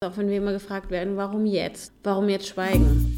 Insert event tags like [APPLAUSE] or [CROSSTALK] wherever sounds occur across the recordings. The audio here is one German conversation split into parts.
Auch wenn wir immer gefragt werden, warum jetzt? Warum jetzt schweigen?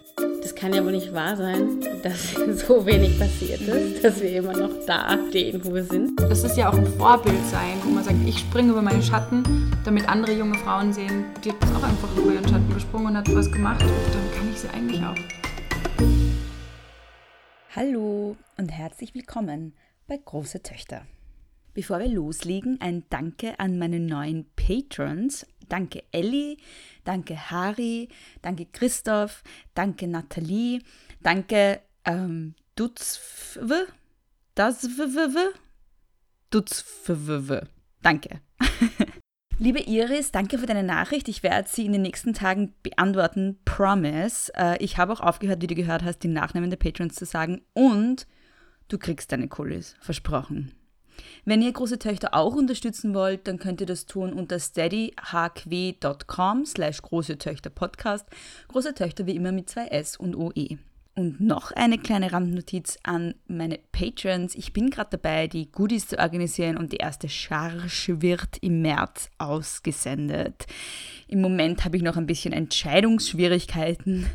Das kann ja wohl nicht wahr sein, dass [LAUGHS] so wenig passiert ist, dass wir immer noch da stehen, wo wir sind. Das ist ja auch ein Vorbild sein, wo man sagt, ich springe über meinen Schatten, damit andere junge Frauen sehen, die hat auch einfach über ihren Schatten gesprungen und hat was gemacht. Und dann kann ich sie eigentlich auch. Hallo und herzlich willkommen bei Große Töchter. Bevor wir loslegen, ein Danke an meine neuen Patrons. Danke Elli, danke Harry, danke Christoph, danke Nathalie, danke ähm, Dutzw, Dutzw, Dutzw, danke. [LAUGHS] Liebe Iris, danke für deine Nachricht. Ich werde sie in den nächsten Tagen beantworten. Promise. Äh, ich habe auch aufgehört, wie du gehört hast, die Nachnamen der Patrons zu sagen. Und du kriegst deine Colis. Versprochen. Wenn ihr große Töchter auch unterstützen wollt, dann könnt ihr das tun unter steadyhq.com slash große Töchter Podcast. Große Töchter wie immer mit zwei S und OE. Und noch eine kleine Randnotiz an meine Patrons. Ich bin gerade dabei, die Goodies zu organisieren und die erste Charge wird im März ausgesendet. Im Moment habe ich noch ein bisschen Entscheidungsschwierigkeiten,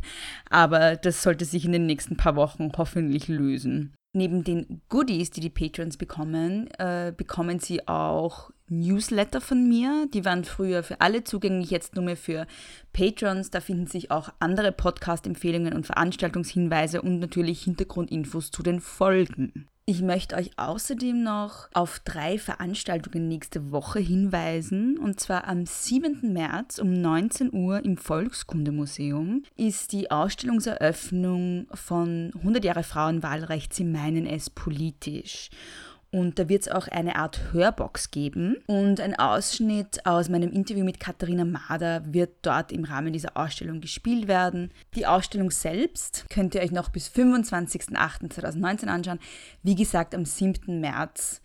aber das sollte sich in den nächsten paar Wochen hoffentlich lösen. Neben den Goodies, die die Patrons bekommen, äh, bekommen sie auch Newsletter von mir. Die waren früher für alle zugänglich, jetzt nur mehr für Patrons. Da finden sich auch andere Podcast-Empfehlungen und Veranstaltungshinweise und natürlich Hintergrundinfos zu den Folgen. Ich möchte euch außerdem noch auf drei Veranstaltungen nächste Woche hinweisen. Und zwar am 7. März um 19 Uhr im Volkskundemuseum ist die Ausstellungseröffnung von 100 Jahre Frauenwahlrecht, sie meinen es politisch. Und da wird es auch eine Art Hörbox geben. Und ein Ausschnitt aus meinem Interview mit Katharina Mader wird dort im Rahmen dieser Ausstellung gespielt werden. Die Ausstellung selbst könnt ihr euch noch bis 25.08.2019 anschauen. Wie gesagt, am 7. März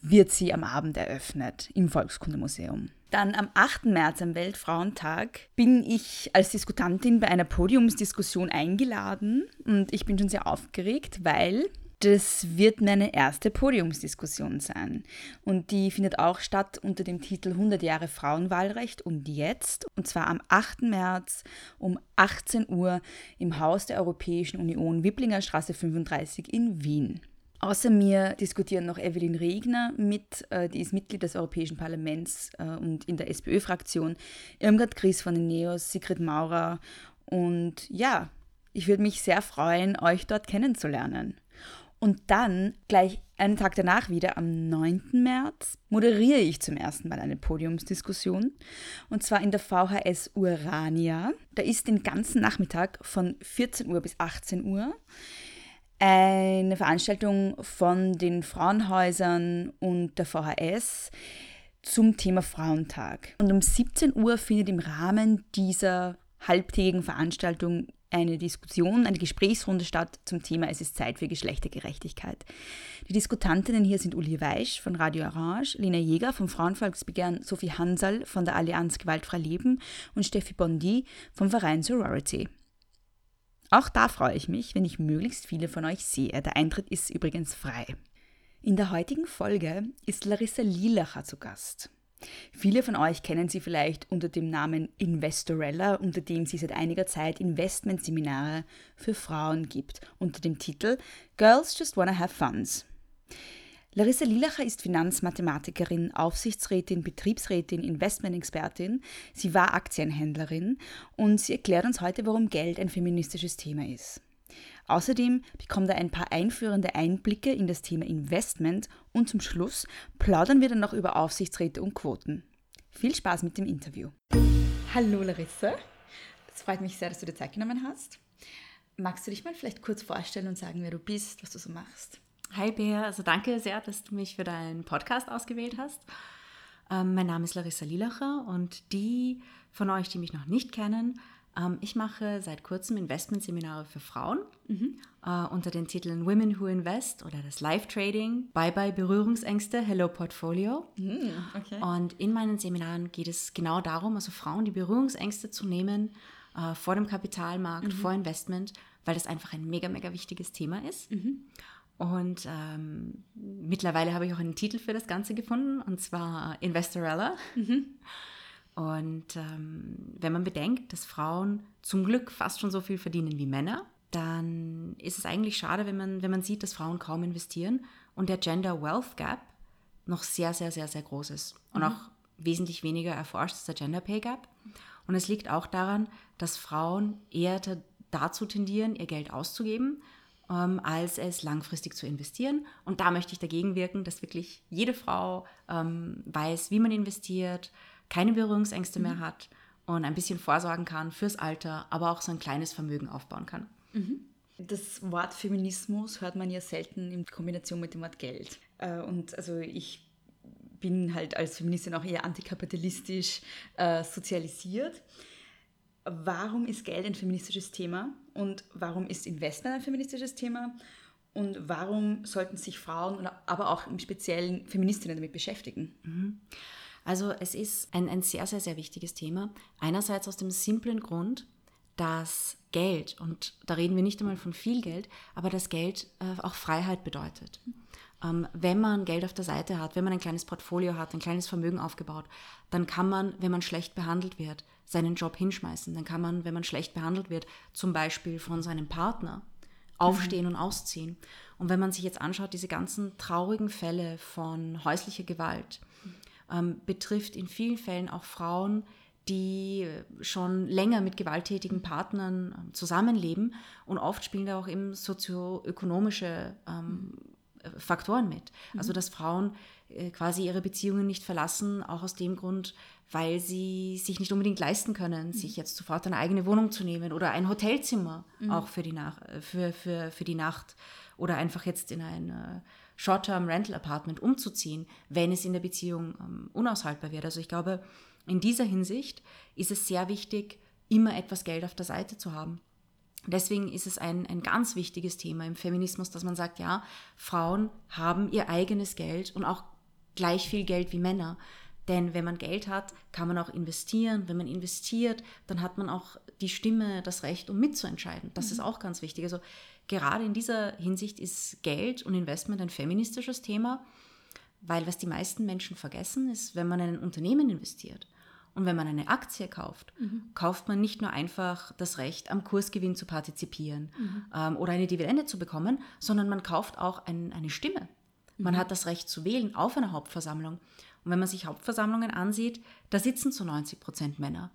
wird sie am Abend eröffnet im Volkskundemuseum. Dann am 8. März, am Weltfrauentag, bin ich als Diskutantin bei einer Podiumsdiskussion eingeladen und ich bin schon sehr aufgeregt, weil das wird meine erste Podiumsdiskussion sein. Und die findet auch statt unter dem Titel 100 Jahre Frauenwahlrecht und jetzt. Und zwar am 8. März um 18 Uhr im Haus der Europäischen Union, Wipplinger Straße 35 in Wien. Außer mir diskutieren noch Evelyn Regner mit, äh, die ist Mitglied des Europäischen Parlaments äh, und in der SPÖ-Fraktion, Irmgard Gries von den Neos, Sigrid Maurer und ja, ich würde mich sehr freuen, euch dort kennenzulernen. Und dann, gleich einen Tag danach wieder, am 9. März, moderiere ich zum ersten Mal eine Podiumsdiskussion. Und zwar in der VHS Urania. Da ist den ganzen Nachmittag von 14 Uhr bis 18 Uhr eine Veranstaltung von den Frauenhäusern und der VHS zum Thema Frauentag. Und um 17 Uhr findet im Rahmen dieser halbtägigen Veranstaltung eine Diskussion, eine Gesprächsrunde statt zum Thema Es ist Zeit für Geschlechtergerechtigkeit. Die Diskutantinnen hier sind Uli Weisch von Radio Orange, Lena Jäger vom Frauenvolksbegehren, Sophie Hansal von der Allianz Gewaltfrei Leben und Steffi Bondi vom Verein Sorority. Auch da freue ich mich, wenn ich möglichst viele von euch sehe. Der Eintritt ist übrigens frei. In der heutigen Folge ist Larissa Lilacher zu Gast. Viele von euch kennen sie vielleicht unter dem Namen Investorella, unter dem sie seit einiger Zeit Investmentseminare für Frauen gibt, unter dem Titel Girls Just Wanna Have Funds. Larissa Lilacher ist Finanzmathematikerin, Aufsichtsrätin, Betriebsrätin, Investmentexpertin. Sie war Aktienhändlerin und sie erklärt uns heute, warum Geld ein feministisches Thema ist. Außerdem bekommt er ein paar einführende Einblicke in das Thema Investment und zum Schluss plaudern wir dann noch über Aufsichtsräte und Quoten. Viel Spaß mit dem Interview. Hallo Larissa, es freut mich sehr, dass du dir Zeit genommen hast. Magst du dich mal vielleicht kurz vorstellen und sagen, wer du bist, was du so machst? Hi Bea, also danke sehr, dass du mich für deinen Podcast ausgewählt hast. Ähm, mein Name ist Larissa Lilacher und die von euch, die mich noch nicht kennen, ich mache seit kurzem Investmentseminare für Frauen äh, unter den Titeln Women Who Invest oder das Live Trading, Bye Bye Berührungsängste, Hello Portfolio. okay. Und in meinen Seminaren geht es genau darum, also Frauen die Berührungsängste zu nehmen äh, vor dem Kapitalmarkt, vor Investment, weil das einfach ein mega, mega wichtiges Thema ist. Und ähm, mittlerweile habe ich auch einen Titel für das Ganze gefunden, und zwar Investorella. [LAUGHS] Und ähm, wenn man bedenkt, dass Frauen zum Glück fast schon so viel verdienen wie Männer, dann ist es eigentlich schade, wenn man, wenn man sieht, dass Frauen kaum investieren und der Gender Wealth Gap noch sehr, sehr, sehr, sehr groß ist und auch wesentlich weniger erforscht als der Gender Pay Gap. Und es liegt auch daran, dass Frauen eher da- dazu tendieren, ihr Geld auszugeben, ähm, als es langfristig zu investieren. Und da möchte ich dagegen wirken, dass wirklich jede Frau ähm, weiß, wie man investiert, keine Berührungsängste mehr hat und ein bisschen vorsorgen kann fürs Alter, aber auch so ein kleines Vermögen aufbauen kann. Das Wort Feminismus hört man ja selten in Kombination mit dem Wort Geld. Äh, Und also ich bin halt als Feministin auch eher antikapitalistisch äh, sozialisiert. Warum ist Geld ein feministisches Thema und warum ist Investment ein feministisches Thema und warum sollten sich Frauen, aber auch im Speziellen Feministinnen damit beschäftigen? Also es ist ein, ein sehr, sehr, sehr wichtiges Thema. Einerseits aus dem simplen Grund, dass Geld, und da reden wir nicht einmal von viel Geld, aber dass Geld äh, auch Freiheit bedeutet. Ähm, wenn man Geld auf der Seite hat, wenn man ein kleines Portfolio hat, ein kleines Vermögen aufgebaut, dann kann man, wenn man schlecht behandelt wird, seinen Job hinschmeißen. Dann kann man, wenn man schlecht behandelt wird, zum Beispiel von seinem Partner, aufstehen und ausziehen. Und wenn man sich jetzt anschaut, diese ganzen traurigen Fälle von häuslicher Gewalt, ähm, betrifft in vielen Fällen auch Frauen, die schon länger mit gewalttätigen Partnern ähm, zusammenleben. Und oft spielen da auch eben sozioökonomische ähm, äh, Faktoren mit. Also dass Frauen äh, quasi ihre Beziehungen nicht verlassen, auch aus dem Grund, weil sie sich nicht unbedingt leisten können, sich jetzt sofort eine eigene Wohnung zu nehmen oder ein Hotelzimmer auch für die, Nach äh, für, für, für die Nacht oder einfach jetzt in ein äh, Short-Term Rental Apartment umzuziehen, wenn es in der Beziehung ähm, unaushaltbar wird. Also ich glaube, in dieser Hinsicht ist es sehr wichtig, immer etwas Geld auf der Seite zu haben. Deswegen ist es ein, ein ganz wichtiges Thema im Feminismus, dass man sagt, ja, Frauen haben ihr eigenes Geld und auch gleich viel Geld wie Männer. Denn wenn man Geld hat, kann man auch investieren. Wenn man investiert, dann hat man auch die Stimme, das Recht, um mitzuentscheiden. Das ist auch ganz wichtig. Also gerade in dieser Hinsicht ist Geld und Investment ein feministisches Thema, weil was die meisten Menschen vergessen, ist, wenn man in ein Unternehmen investiert und wenn man eine Aktie kauft, kauft man nicht nur einfach das Recht, am Kursgewinn zu partizipieren ähm, oder eine Dividende zu bekommen, sondern man kauft auch ein, eine Stimme. Man hat das Recht zu wählen auf einer Hauptversammlung. Und wenn man sich Hauptversammlungen ansieht, da sitzen zu 90 Prozent Männer.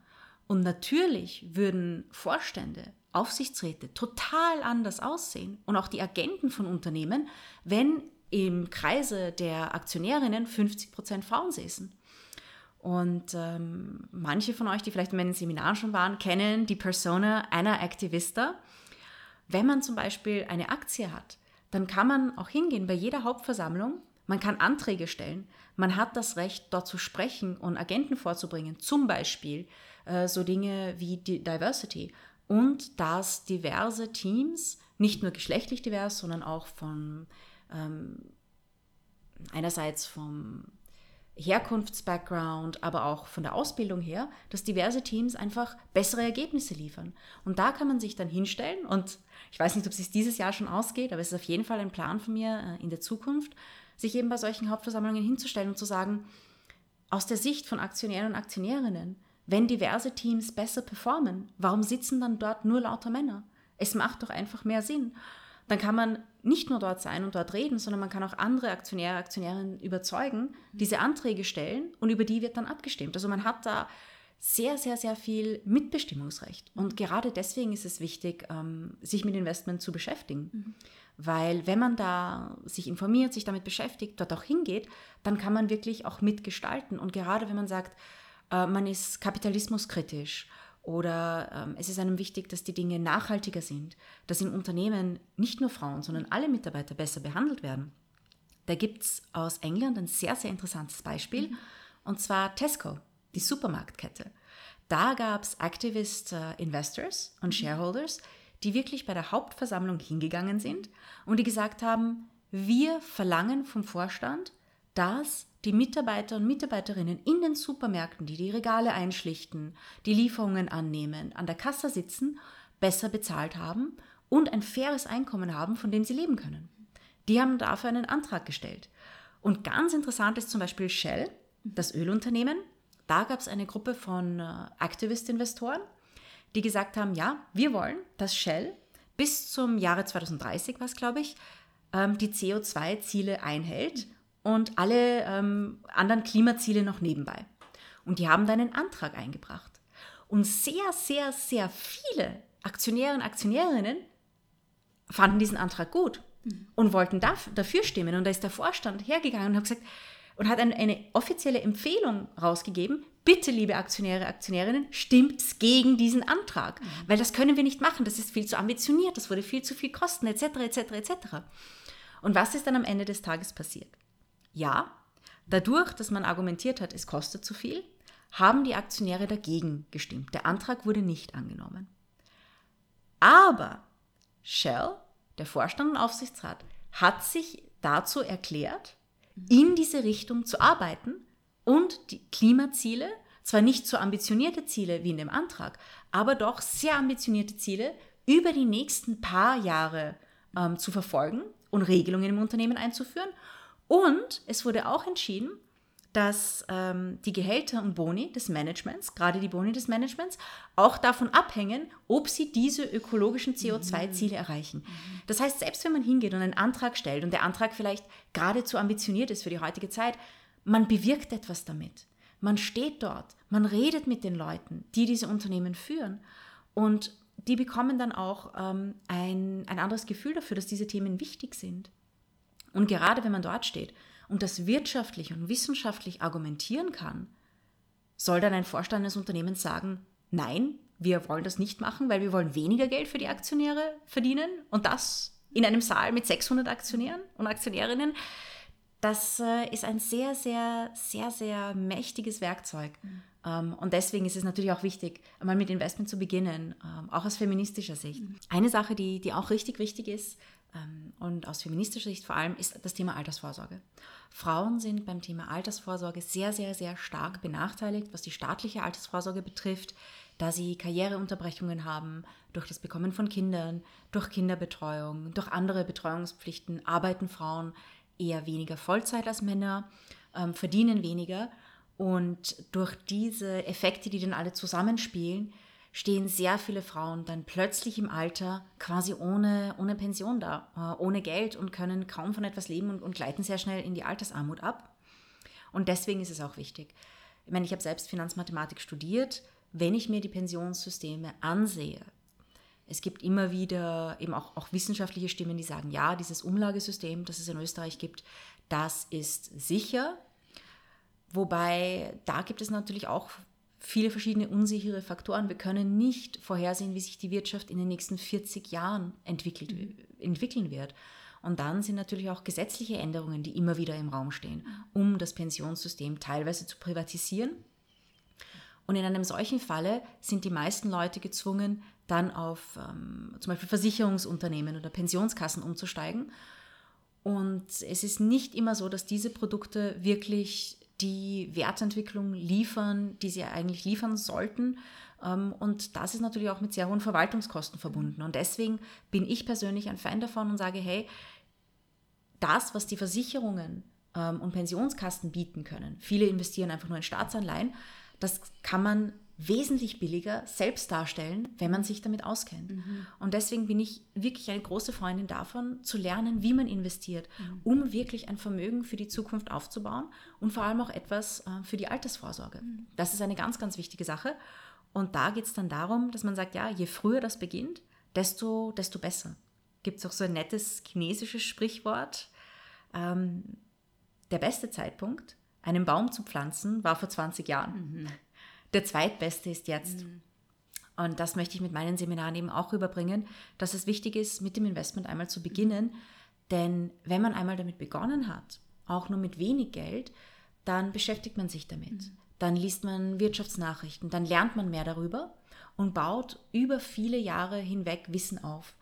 Und natürlich würden Vorstände, Aufsichtsräte total anders aussehen und auch die Agenten von Unternehmen, wenn im Kreise der Aktionärinnen 50 Prozent Frauen säßen. Und ähm, manche von euch, die vielleicht in meinen Seminaren schon waren, kennen die Persona einer Aktivista. Wenn man zum Beispiel eine Aktie hat, dann kann man auch hingehen bei jeder Hauptversammlung. Man kann Anträge stellen. Man hat das Recht, dort zu sprechen und Agenten vorzubringen. Zum Beispiel äh, so Dinge wie Diversity. Und dass diverse Teams, nicht nur geschlechtlich divers, sondern auch von ähm, einerseits vom Herkunftsbackground, aber auch von der Ausbildung her, dass diverse Teams einfach bessere Ergebnisse liefern. Und da kann man sich dann hinstellen und ich weiß nicht, ob es dieses Jahr schon ausgeht, aber es ist auf jeden Fall ein Plan von mir äh, in der Zukunft, sich eben bei solchen Hauptversammlungen hinzustellen und zu sagen, aus der Sicht von Aktionären und Aktionärinnen, wenn diverse Teams besser performen, warum sitzen dann dort nur lauter Männer? Es macht doch einfach mehr Sinn. Dann kann man nicht nur dort sein und dort reden, sondern man kann auch andere Aktionäre, Aktionärinnen überzeugen, diese Anträge stellen und über die wird dann abgestimmt. Also man hat da sehr, sehr, sehr viel Mitbestimmungsrecht. Und gerade deswegen ist es wichtig, ähm, sich mit Investment zu beschäftigen. Weil wenn man da sich informiert, sich damit beschäftigt, dort auch hingeht, dann kann man wirklich auch mitgestalten. Und gerade wenn man sagt, äh, man ist kapitalismuskritisch oder ähm, es ist einem wichtig, dass die Dinge nachhaltiger sind, dass in Unternehmen nicht nur Frauen, sondern alle Mitarbeiter besser behandelt werden. Da gibt es aus England ein sehr, sehr interessantes Beispiel, und zwar Tesco, die Supermarktkette. Da gab es Activist äh, Investors und Shareholders, die wirklich bei der Hauptversammlung hingegangen sind und die gesagt haben, wir verlangen vom Vorstand, dass die Mitarbeiter und Mitarbeiterinnen in den Supermärkten, die die Regale einschlichten, die Lieferungen annehmen, an der Kasse sitzen, besser bezahlt haben und ein faires Einkommen haben, von dem sie leben können. Die haben dafür einen Antrag gestellt. Und ganz interessant ist zum Beispiel Shell, das Ölunternehmen. Da gab es eine Gruppe von äh, Activist-Investoren, die gesagt haben, ja, wir wollen, dass Shell bis zum Jahre 2030, was glaube ich, ähm, die CO2-Ziele einhält und alle ähm, anderen Klimaziele noch nebenbei. Und die haben da einen Antrag eingebracht. Und sehr, sehr, sehr viele Aktionäre und Aktionärinnen fanden diesen Antrag gut und wollten dafür stimmen. Und da ist der Vorstand hergegangen und hat gesagt, und hat eine, eine offizielle Empfehlung rausgegeben, bitte, liebe Aktionäre, Aktionärinnen, stimmt gegen diesen Antrag, mhm. weil das können wir nicht machen, das ist viel zu ambitioniert, das würde viel zu viel kosten, etc., etc., etc. Und was ist dann am Ende des Tages passiert? Ja, dadurch, dass man argumentiert hat, es kostet zu viel, haben die Aktionäre dagegen gestimmt. Der Antrag wurde nicht angenommen. Aber Shell, der Vorstand und Aufsichtsrat, hat sich dazu erklärt, in diese Richtung zu arbeiten und die Klimaziele, zwar nicht so ambitionierte Ziele wie in dem Antrag, aber doch sehr ambitionierte Ziele über die nächsten paar Jahre ähm, zu verfolgen und Regelungen im Unternehmen einzuführen und es wurde auch entschieden, dass ähm, die Gehälter und Boni des Managements, gerade die Boni des Managements, auch davon abhängen, ob sie diese ökologischen CO2-Ziele erreichen. Das heißt, selbst wenn man hingeht und einen Antrag stellt und der Antrag vielleicht geradezu ambitioniert ist für die heutige Zeit, man bewirkt etwas damit. Man steht dort, man redet mit den Leuten, die diese Unternehmen führen und die bekommen dann auch ähm, ein, ein anderes Gefühl dafür, dass diese Themen wichtig sind. Und gerade wenn man dort steht und das wirtschaftlich und wissenschaftlich argumentieren kann, soll dann ein Vorstand eines Unternehmens sagen, nein, wir wollen das nicht machen, weil wir wollen weniger Geld für die Aktionäre verdienen und das in einem Saal mit 600 Aktionären und Aktionärinnen. Das äh, ist ein sehr, sehr, sehr, sehr mächtiges Werkzeug. Mhm. Ähm, und deswegen ist es natürlich auch wichtig, einmal mit Investment zu beginnen, ähm, auch aus feministischer Sicht. Mhm. Eine Sache, die, die auch richtig wichtig ist, und aus feministischer Sicht vor allem ist das Thema Altersvorsorge. Frauen sind beim Thema Altersvorsorge sehr, sehr, sehr stark benachteiligt, was die staatliche Altersvorsorge betrifft, da sie Karriereunterbrechungen haben durch das Bekommen von Kindern, durch Kinderbetreuung, durch andere Betreuungspflichten arbeiten Frauen eher weniger Vollzeit als Männer, ähm, verdienen weniger und durch diese Effekte, die dann alle zusammenspielen, stehen sehr viele Frauen dann plötzlich im Alter quasi ohne, ohne Pension da, äh, ohne Geld und können kaum von etwas leben und, und gleiten sehr schnell in die Altersarmut ab. Und deswegen ist es auch wichtig. Ich meine, ich habe selbst Finanzmathematik studiert. Wenn ich mir die Pensionssysteme ansehe, es gibt immer wieder eben auch, auch wissenschaftliche Stimmen, die sagen, ja, dieses Umlagesystem, das es in Österreich gibt, das ist sicher. Wobei da gibt es natürlich auch viele verschiedene unsichere Faktoren. Wir können nicht vorhersehen, wie sich die Wirtschaft in den nächsten 40 Jahren entwickelt, entwickeln wird. Und dann sind natürlich auch gesetzliche Änderungen, die immer wieder im Raum stehen, um das Pensionssystem teilweise zu privatisieren. Und in einem solchen Falle sind die meisten Leute gezwungen, dann auf ähm, zum Beispiel Versicherungsunternehmen oder Pensionskassen umzusteigen. Und es ist nicht immer so, dass diese Produkte wirklich die Wertentwicklung liefern, die sie eigentlich liefern sollten. Ähm, und das ist natürlich auch mit sehr hohen Verwaltungskosten verbunden. Und deswegen bin ich persönlich ein Fan davon und sage, hey, das, was die Versicherungen ähm, und Pensionskasten bieten können, viele investieren einfach nur in Staatsanleihen, das kann man wesentlich billiger selbst darstellen, wenn man sich damit auskennt. Mhm. Und deswegen bin ich wirklich eine große Freundin davon, zu lernen, wie man investiert, mhm. um wirklich ein Vermögen für die Zukunft aufzubauen und vor allem auch etwas äh, für die Altersvorsorge. Mhm. Das ist eine ganz, ganz wichtige Sache. Und da geht es dann darum, dass man sagt, ja, je früher das beginnt, desto, desto besser. Gibt es auch so ein nettes chinesisches Sprichwort. Ähm, der beste Zeitpunkt, einen Baum zu pflanzen, war vor 20 Jahren. Mhm der zweitbeste ist jetzt. Mhm. Und das möchte ich mit meinen Seminaren eben auch rüberbringen, dass es wichtig ist, mit dem Investment einmal zu beginnen. Denn wenn man einmal damit begonnen hat, auch nur mit wenig Geld, dann beschäftigt man sich damit. Mhm. dann liest man Wirtschaftsnachrichten, dann lernt man mehr darüber und baut über viele Jahre hinweg Wissen auf.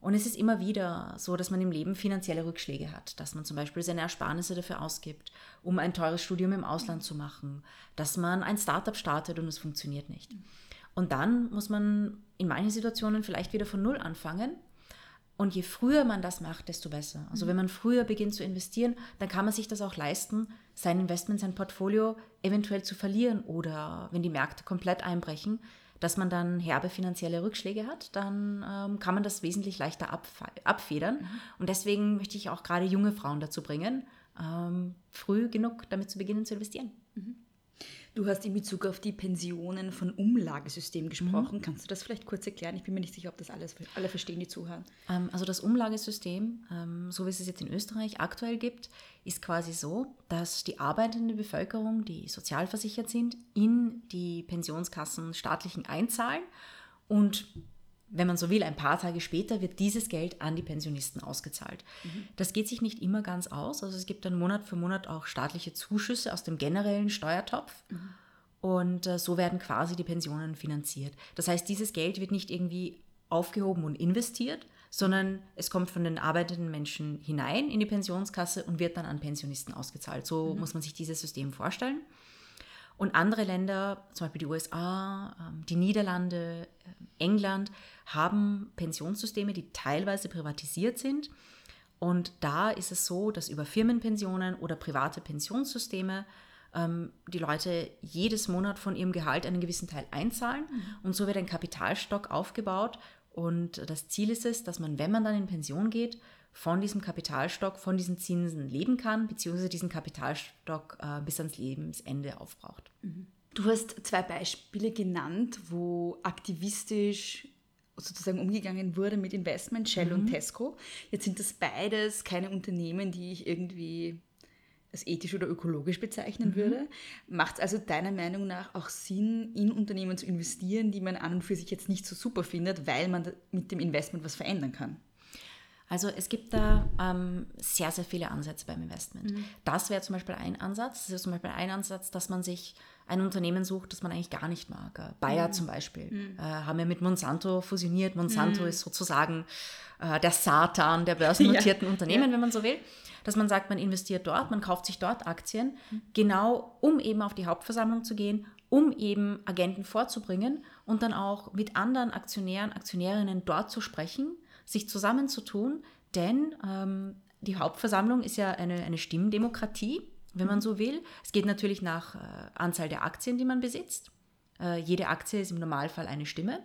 Und es ist immer wieder so, dass man im Leben finanzielle Rückschläge hat, dass man zum Beispiel seine Ersparnisse dafür ausgibt, um ein teures Studium im Ausland zu machen, dass man ein Startup startet und es funktioniert nicht. Und dann muss man in manchen Situationen vielleicht wieder von Null anfangen. Und je früher man das macht, desto besser. Also wenn man früher beginnt zu investieren, dann kann man sich das auch leisten, sein Investment, sein Portfolio eventuell zu verlieren oder wenn die Märkte komplett einbrechen, dass man dann herbe finanzielle Rückschläge hat, dann ähm, kann man das wesentlich leichter abfedern. Und deswegen möchte ich auch gerade junge Frauen dazu bringen, ähm, früh genug damit zu beginnen zu investieren. Du hast in Bezug auf die Pensionen von Umlagesystem gesprochen. Mhm. Kannst du das vielleicht kurz erklären? Ich bin mir nicht sicher, ob das alles, alle verstehen, die zuhören. Ähm, also das Umlagesystem, ähm, so wie es es jetzt in Österreich aktuell gibt, ist quasi so, dass die arbeitende Bevölkerung, die sozialversichert sind, in die Pensionskassen staatlichen einzahlen und wenn man so will, ein paar Tage später wird dieses Geld an die Pensionisten ausgezahlt. Mhm. Das geht sich nicht immer ganz aus. Also es gibt dann Monat für Monat auch staatliche Zuschüsse aus dem generellen Steuertopf. Mhm. Und äh, so werden quasi die Pensionen finanziert. Das heißt, dieses Geld wird nicht irgendwie aufgehoben und investiert, sondern es kommt von den arbeitenden Menschen hinein in die Pensionskasse und wird dann an Pensionisten ausgezahlt. So mhm. muss man sich dieses System vorstellen. Und andere Länder, zum Beispiel die USA, ähm, die Niederlande, äh, England, haben Pensionssysteme, die teilweise privatisiert sind. Und da ist es so, dass über Firmenpensionen oder private Pensionssysteme ähm, die Leute jedes Monat von ihrem Gehalt einen gewissen Teil einzahlen. Mhm. Und so wird ein Kapitalstock aufgebaut. Und das Ziel ist es, dass man, wenn man dann in Pension geht, von diesem Kapitalstock, von diesen Zinsen leben kann, beziehungsweise diesen Kapitalstock äh, bis ans Lebensende aufbraucht. Mhm. Du hast zwei Beispiele genannt, wo aktivistisch sozusagen umgegangen wurde mit Investment, Shell mhm. und Tesco. Jetzt sind das beides keine Unternehmen, die ich irgendwie als ethisch oder ökologisch bezeichnen mhm. würde. Macht es also deiner Meinung nach auch Sinn, in Unternehmen zu investieren, die man an und für sich jetzt nicht so super findet, weil man mit dem Investment was verändern kann? Also es gibt da ähm, sehr, sehr viele Ansätze beim Investment. Mhm. Das wäre zum Beispiel ein Ansatz. Das ist zum Beispiel ein Ansatz, dass man sich ein Unternehmen sucht, das man eigentlich gar nicht mag. Äh, Bayer mhm. zum Beispiel mhm. äh, haben ja mit Monsanto fusioniert. Monsanto mhm. ist sozusagen äh, der Satan der börsennotierten [LAUGHS] ja. Unternehmen, ja. wenn man so will. Dass man sagt, man investiert dort, man kauft sich dort Aktien, mhm. genau um eben auf die Hauptversammlung zu gehen, um eben Agenten vorzubringen und dann auch mit anderen Aktionären, Aktionärinnen dort zu sprechen sich zusammenzutun, denn ähm, die Hauptversammlung ist ja eine, eine Stimmdemokratie, wenn man mhm. so will. Es geht natürlich nach äh, Anzahl der Aktien, die man besitzt. Äh, jede Aktie ist im Normalfall eine Stimme.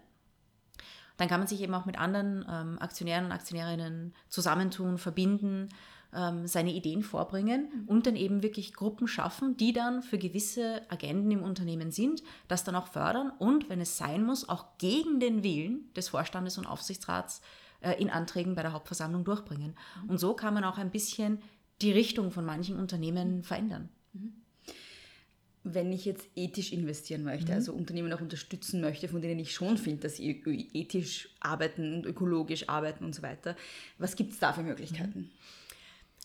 Dann kann man sich eben auch mit anderen ähm, Aktionären und Aktionärinnen zusammentun, verbinden, ähm, seine Ideen vorbringen mhm. und dann eben wirklich Gruppen schaffen, die dann für gewisse Agenden im Unternehmen sind, das dann auch fördern und, wenn es sein muss, auch gegen den Willen des Vorstandes und Aufsichtsrats äh, in Anträgen bei der Hauptversammlung durchbringen. Mhm. Und so kann man auch ein bisschen die Richtung von manchen Unternehmen verändern. Mhm. Wenn ich jetzt ethisch investieren möchte, mhm. also Unternehmen auch unterstützen möchte, von denen ich schon finde, dass sie ethisch arbeiten und ökologisch arbeiten und so weiter, was gibt es da für Möglichkeiten? Mhm.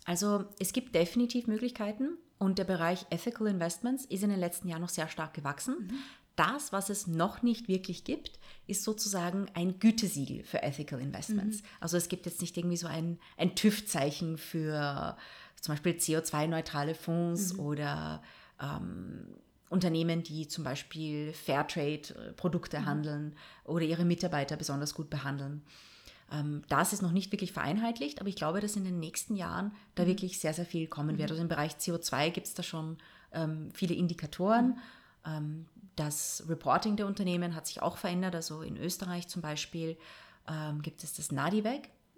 Also es gibt definitiv Möglichkeiten und der Bereich Ethical Investments ist in den letzten Jahren noch sehr stark gewachsen. Mhm das, was es noch nicht wirklich gibt, ist sozusagen ein Gütesiegel für Ethical Investments. Mhm. Also es gibt jetzt nicht irgendwie so ein, ein TÜV-Zeichen für zum Beispiel CO2-neutrale Fonds mhm. oder ähm, Unternehmen, die zum Beispiel Fairtrade-Produkte mhm. handeln oder ihre Mitarbeiter besonders gut behandeln. Ähm, das ist noch nicht wirklich vereinheitlicht, aber ich glaube, dass in den nächsten Jahren da mhm. wirklich sehr, sehr viel kommen wird. Mhm. Also im Bereich CO2 gibt es da schon ähm, viele Indikatoren. Mhm. Ähm, das Reporting der Unternehmen hat sich auch verändert. Also in Österreich zum Beispiel ähm, gibt es das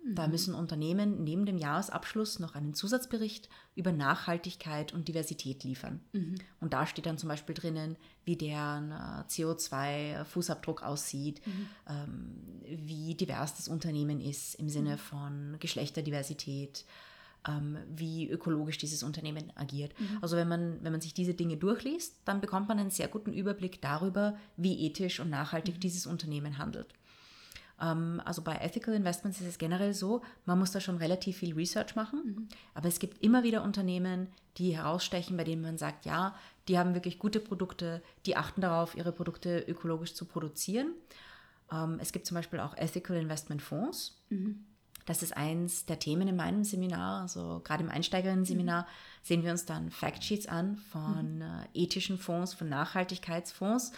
Da müssen Unternehmen neben dem Jahresabschluss noch einen Zusatzbericht über Nachhaltigkeit und Diversität liefern. Mhm. Und da steht dann zum Beispiel drinnen, wie deren äh, CO2-Fußabdruck aussieht, mhm. ähm, wie divers das Unternehmen ist im Sinne mhm. von Geschlechterdiversität, ähm, wie ökologisch dieses Unternehmen agiert. Mhm. Also wenn man, wenn man sich diese Dinge durchliest, dann bekommt man einen sehr guten Überblick darüber, wie ethisch und nachhaltig mhm. dieses Unternehmen handelt. Ähm, also bei Ethical Investments ist es generell so, man muss da schon relativ viel Research machen, mhm. aber es gibt immer wieder Unternehmen, die herausstechen, bei denen man sagt, ja, Die haben wirklich gute Produkte, die achten darauf, ihre Produkte ökologisch zu produzieren. Ähm, es gibt zum Beispiel auch Ethical Investment Fonds. Das ist eins der Themen in meinem Seminar. Also gerade im Einsteigerinnen-Seminar sehen wir uns dann Factsheets an von äh, ethischen Fonds, von Nachhaltigkeitsfonds.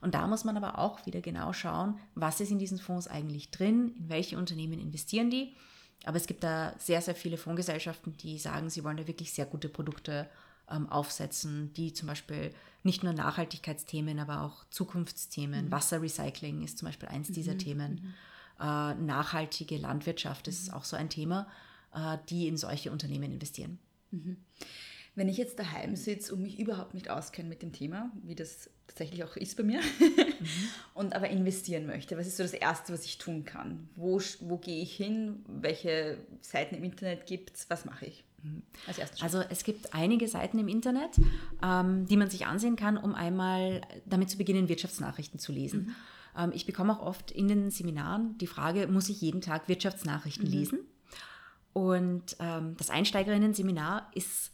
Und da muss man aber auch wieder genau schauen, was ist in diesen Fonds eigentlich drin, in welche Unternehmen investieren die. Aber es gibt da sehr, sehr viele Fondsgesellschaften, die sagen, sie wollen da wirklich sehr gute Produkte ähm, aufsetzen, die zum Beispiel nicht nur Nachhaltigkeitsthemen, aber auch Zukunftsthemen, Wasserrecycling ist zum Beispiel eins dieser Themen. Äh, nachhaltige Landwirtschaft ist auch so ein Thema, äh, die in solche Unternehmen investieren. Wenn ich jetzt daheim sitze und mich überhaupt nicht auskenne mit dem Thema, wie das tatsächlich auch ist bei mir, [LAUGHS] und aber investieren möchte, was ist so das Erste, was ich tun kann? Wo, wo gehe ich hin? Welche Seiten im Internet gibt es? Was mache ich? Als erstes. Also es gibt einige Seiten im Internet, ähm, die man sich ansehen kann, um einmal damit zu beginnen, Wirtschaftsnachrichten zu lesen. Ähm, ich bekomme auch oft in den Seminaren die Frage, muss ich jeden Tag Wirtschaftsnachrichten lesen? Und ähm, das Einsteigerinnen-Seminar ist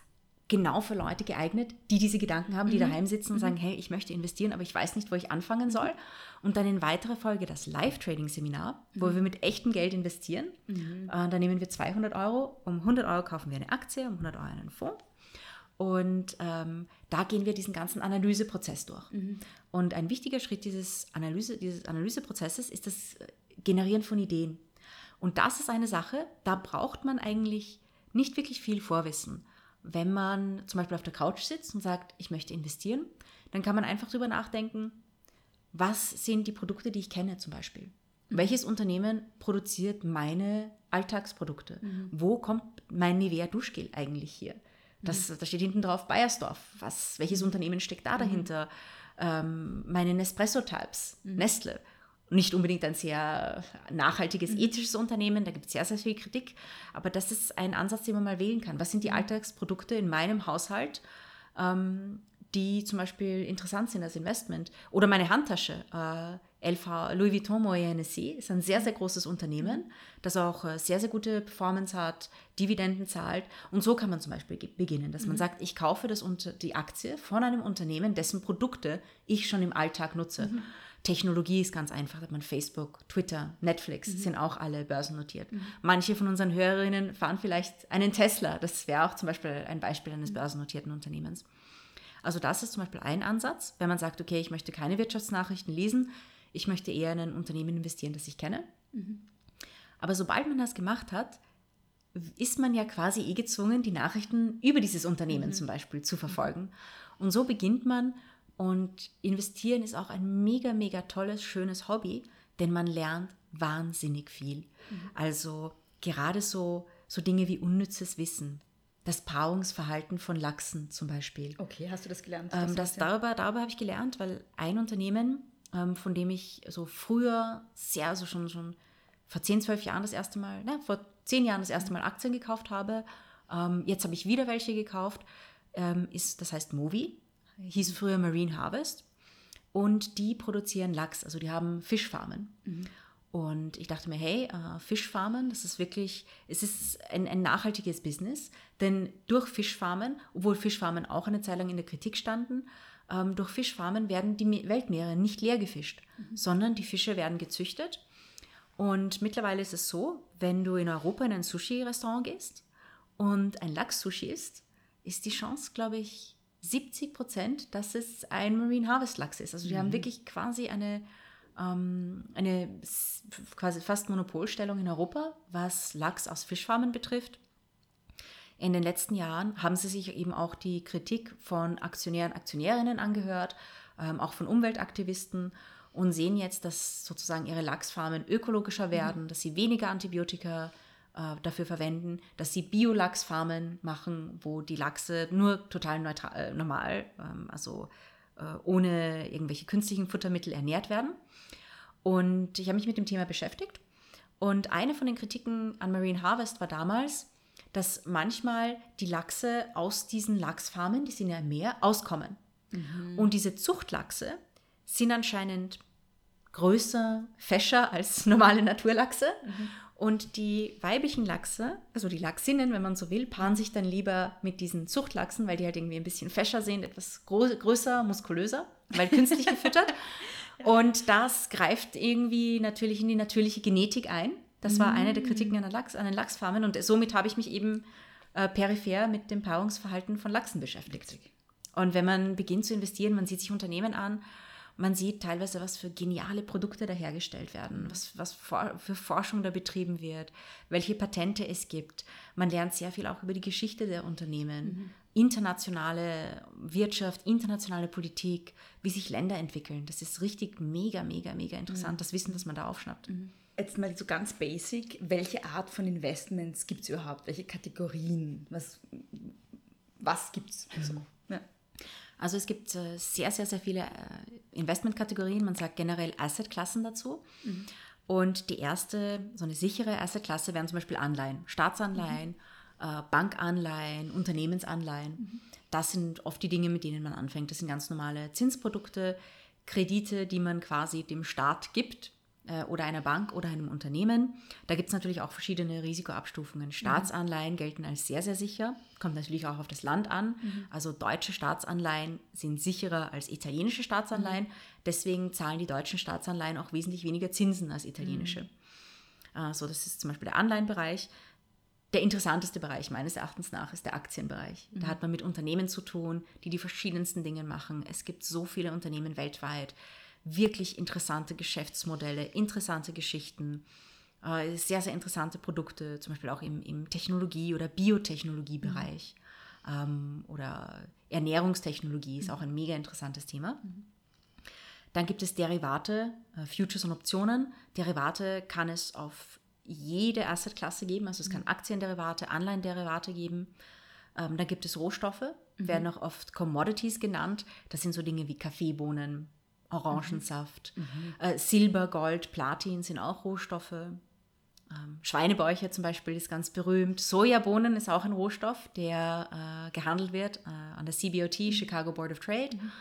genau für Leute geeignet, die diese Gedanken haben, die daheim sitzen und sagen, hey, ich möchte investieren, aber ich weiß nicht, wo ich anfangen soll. Und dann in weiterer Folge das Live-Trading-Seminar, wo wir mit echtem Geld investieren. Äh, da nehmen wir 200 Euro, um 100 Euro kaufen wir eine Aktie, um 100 Euro einen Fonds. Und ähm, da gehen wir diesen ganzen Analyseprozess durch. Und ein wichtiger Schritt dieses, Analyse, dieses Analyseprozesses ist das Generieren von Ideen. Und das ist eine Sache, da braucht man eigentlich nicht wirklich viel Vorwissen. Wenn man zum Beispiel auf der Couch sitzt und sagt, ich möchte investieren, dann kann man einfach drüber nachdenken, was sind die Produkte, die ich kenne zum Beispiel? Welches Unternehmen produziert meine Alltagsprodukte? Wo kommt mein Nivea Duschgel eigentlich hier? Das, Da steht hinten drauf Bayersdorf. Was, welches Unternehmen steckt da dahinter? Ähm, meine Nespresso-Types, Nestle. Nicht unbedingt ein sehr nachhaltiges, ethisches Unternehmen, da gibt es sehr, sehr viel Kritik. Aber das ist ein Ansatz, den man mal wählen kann. Was sind die Alltagsprodukte in meinem Haushalt, ähm, die zum Beispiel interessant sind als Investment? Oder meine Handtasche. Äh, LV Louis Vuitton Moet Hennessy ist ein sehr, sehr großes Unternehmen, das auch äh, sehr, sehr gute Performance hat, Dividenden zahlt. Und so kann man zum Beispiel beginnen, dass man sagt, ich kaufe das unter, die Aktie von einem Unternehmen, dessen Produkte ich schon im Alltag nutze. Technologie ist ganz einfach, hat man Facebook, Twitter, Netflix, sind auch alle börsennotiert. Manche von unseren Hörerinnen fahren vielleicht einen Tesla. Das wäre auch zum Beispiel ein Beispiel eines börsennotierten Unternehmens. Also das ist zum Beispiel ein Ansatz, wenn man sagt, okay, ich möchte keine Wirtschaftsnachrichten lesen, ich möchte eher in ein Unternehmen investieren, das ich kenne. Aber sobald man das gemacht hat, ist man ja quasi eh gezwungen, die Nachrichten über dieses Unternehmen zum Beispiel zu verfolgen. Und so beginnt man und investieren ist auch ein mega, mega tolles, schönes Hobby, denn man lernt wahnsinnig viel. Also gerade so, so Dinge wie unnützes Wissen, das Paarungsverhalten von Lachsen zum Beispiel. okay, hast du das gelernt? Ähm, das, darüber darüber habe ich gelernt, weil ein Unternehmen, ähm, von dem ich so früher sehr, also schon, schon vor 10, 12 Jahren das erste Mal, ne, vor 10 Jahren das erste Mal Aktien gekauft habe, ähm, jetzt habe ich wieder welche gekauft, ähm, ist, das heißt Movi, hieß früher Marine Harvest und die produzieren Lachs, also die haben Fischfarmen. Und ich dachte mir, hey, äh, Fischfarmen, das ist wirklich, es ist ein, ein nachhaltiges Business, denn durch Fischfarmen, obwohl Fischfarmen auch eine Zeit lang in der Kritik standen, ähm, durch Fischfarmen werden die Me- Weltmeere nicht leer gefischt, sondern die Fische werden gezüchtet. Und mittlerweile ist es so, wenn du in Europa in ein Sushi-Restaurant gehst und ein Lachs-Sushi isst, ist die Chance, glaube ich, 70 Prozent, dass es ein Marine Harvest Lachs ist. Also die haben wirklich quasi eine, ähm, eine quasi fast Monopolstellung in Europa, was Lachs aus Fischfarmen betrifft. In den letzten Jahren haben sie sich eben auch die Kritik von Aktionären, Aktionärinnen angehört, ähm, auch von Umweltaktivisten und sehen jetzt, dass sozusagen ihre Lachsfarmen ökologischer werden, dass sie weniger Antibiotika äh, dafür verwenden, dass sie Bio-Lachsfarmen machen, wo die Lachse nur total neutral, äh, normal, ähm, also äh, ohne irgendwelche künstlichen Futtermittel ernährt werden. Und ich habe mich mit dem Thema beschäftigt. Und eine von den Kritiken an Marine Harvest war damals, dass manchmal die Lachse aus diesen Lachsfarmen, die sind ja im Meer, auskommen. Und diese Zuchtlachse sind anscheinend größer, fescher als [LAUGHS] normale Naturlachse. Und die weiblichen Lachse, also die Lachsinnen, wenn man so will, paaren sich dann lieber mit diesen Zuchtlachsen, weil die halt irgendwie ein bisschen fescher sind, etwas größer, muskulöser, weil künstlich gefüttert. [LAUGHS] Und das greift irgendwie natürlich in die natürliche Genetik ein. Das war eine der Kritiken an, Lachs, an den Lachsfarmen und somit habe ich mich eben äh, peripher mit dem Paarungsverhalten von Lachsen beschäftigt. Und wenn man beginnt zu investieren, man sieht sich Unternehmen an, man sieht teilweise, was für geniale Produkte da hergestellt werden, was, was für Forschung da betrieben wird, welche Patente es gibt. Man lernt sehr viel auch über die Geschichte der Unternehmen, mhm. internationale Wirtschaft, internationale Politik, wie sich Länder entwickeln. Das ist richtig mega, mega, mega interessant, mhm. das Wissen, das man da aufschnappt. Mhm. Jetzt mal so ganz basic, welche Art von Investments gibt es überhaupt? Welche Kategorien? Was, was gibt es? Also, ja. Also es gibt äh, sehr, sehr, sehr viele äh, Investmentkategorien. Man sagt generell Assetklassen dazu. Mhm. Und die erste, so eine sichere Assetklasse wären zum Beispiel Anleihen, Staatsanleihen, mhm. äh, Bankanleihen, Unternehmensanleihen. Mhm. Das sind oft die Dinge, mit denen man anfängt. Das sind ganz normale Zinsprodukte, Kredite, die man quasi dem Staat gibt oder einer Bank oder einem Unternehmen. Da gibt es natürlich auch verschiedene Risikoabstufungen. Staatsanleihen gelten als sehr, sehr sicher. Kommt natürlich auch auf das Land an. Mhm. Also deutsche Staatsanleihen sind sicherer als italienische Staatsanleihen. Mhm. Deswegen zahlen die deutschen Staatsanleihen auch wesentlich weniger Zinsen als italienische. Mhm. Also das ist zum Beispiel der Anleihenbereich. Der interessanteste Bereich meines Erachtens nach ist der Aktienbereich. Da hat man mit Unternehmen zu tun, die die verschiedensten Dinge machen. Es gibt so viele Unternehmen weltweit wirklich interessante Geschäftsmodelle, interessante Geschichten, äh, sehr, sehr interessante Produkte, zum Beispiel auch im, im Technologie- oder Biotechnologiebereich mhm. oder Ernährungstechnologie ist auch ein mega interessantes Thema. Mhm. Dann gibt es Derivate, äh, Futures und Optionen. Derivate kann es auf jede Assetklasse geben, also es kann mhm. Aktienderivate, Anleihenderivate geben. Ähm, dann gibt es Rohstoffe, mhm. werden auch oft Commodities genannt. Das sind so Dinge wie Kaffeebohnen, Orangensaft. Mhm. Äh, Silber, Gold, Platin sind auch Rohstoffe. Ähm, Schweinebäuche zum Beispiel ist ganz berühmt. Sojabohnen ist auch ein Rohstoff, der äh, gehandelt wird äh, an der CBOT, mhm. Chicago Board of Trade, mhm.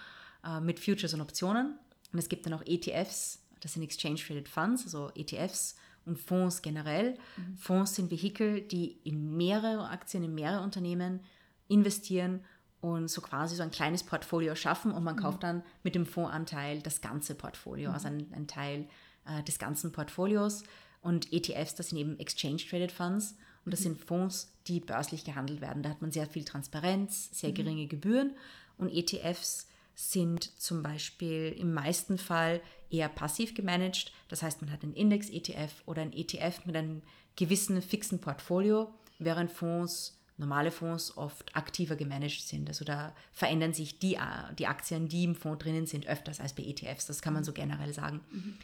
Äh, mit Futures und Optionen. Und es gibt dann auch ETFs, das sind Exchange Traded Funds, also ETFs und Fonds generell. Mhm. Fonds sind Vehikel, die in mehrere Aktien, in mehrere Unternehmen investieren und so quasi so ein kleines Portfolio schaffen und man mhm. kauft dann mit dem Fondsanteil das ganze Portfolio, mhm. also ein, ein Teil äh, des ganzen Portfolios. Und ETFs, das sind eben Exchange Traded Funds und das mhm. sind Fonds, die börslich gehandelt werden. Da hat man sehr viel Transparenz, sehr mhm. geringe Gebühren und ETFs sind zum Beispiel im meisten Fall eher passiv gemanagt. Das heißt, man hat einen Index-ETF oder ein ETF mit einem gewissen fixen Portfolio, während Fonds normale Fonds oft aktiver gemanagt sind. Also da verändern sich die, die Aktien, die im Fonds drinnen sind, öfters als bei ETFs. Das kann man so generell sagen. Mhm.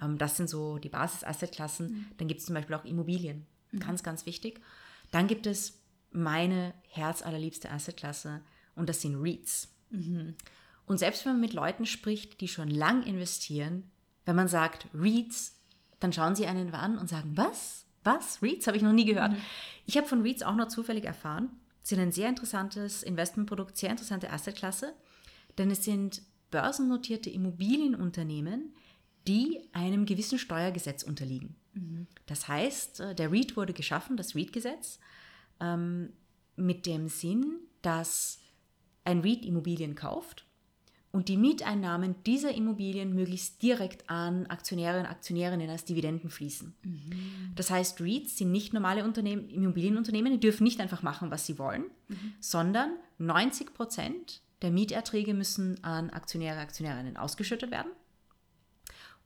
Ähm, das sind so die Basis-Asset-Klassen. Mhm. Dann gibt es zum Beispiel auch Immobilien. Mhm. Ganz, ganz wichtig. Dann gibt es meine herzallerliebste Asset-Klasse und das sind REITs. Mhm. Und selbst wenn man mit Leuten spricht, die schon lang investieren, wenn man sagt REITs, dann schauen sie einen an und sagen, was? Was? REITs? Habe ich noch nie gehört. Mhm. Ich habe von REITs auch noch zufällig erfahren. Sie sind ein sehr interessantes Investmentprodukt, sehr interessante Assetklasse, denn es sind börsennotierte Immobilienunternehmen, die einem gewissen Steuergesetz unterliegen. Mhm. Das heißt, äh, der REIT wurde geschaffen, das REIT-Gesetz, ähm, mit dem Sinn, dass ein REIT Immobilien kauft und die Mieteinnahmen dieser Immobilien möglichst direkt an Aktionäre und Aktionärinnen als Dividenden fließen. Mhm. Das heißt, REITs sind nicht normale Unternehmen, Immobilienunternehmen, die dürfen nicht einfach machen, was sie wollen, mhm. sondern 90 Prozent der Mieterträge müssen an Aktionäre, und Aktionärinnen ausgeschüttet werden.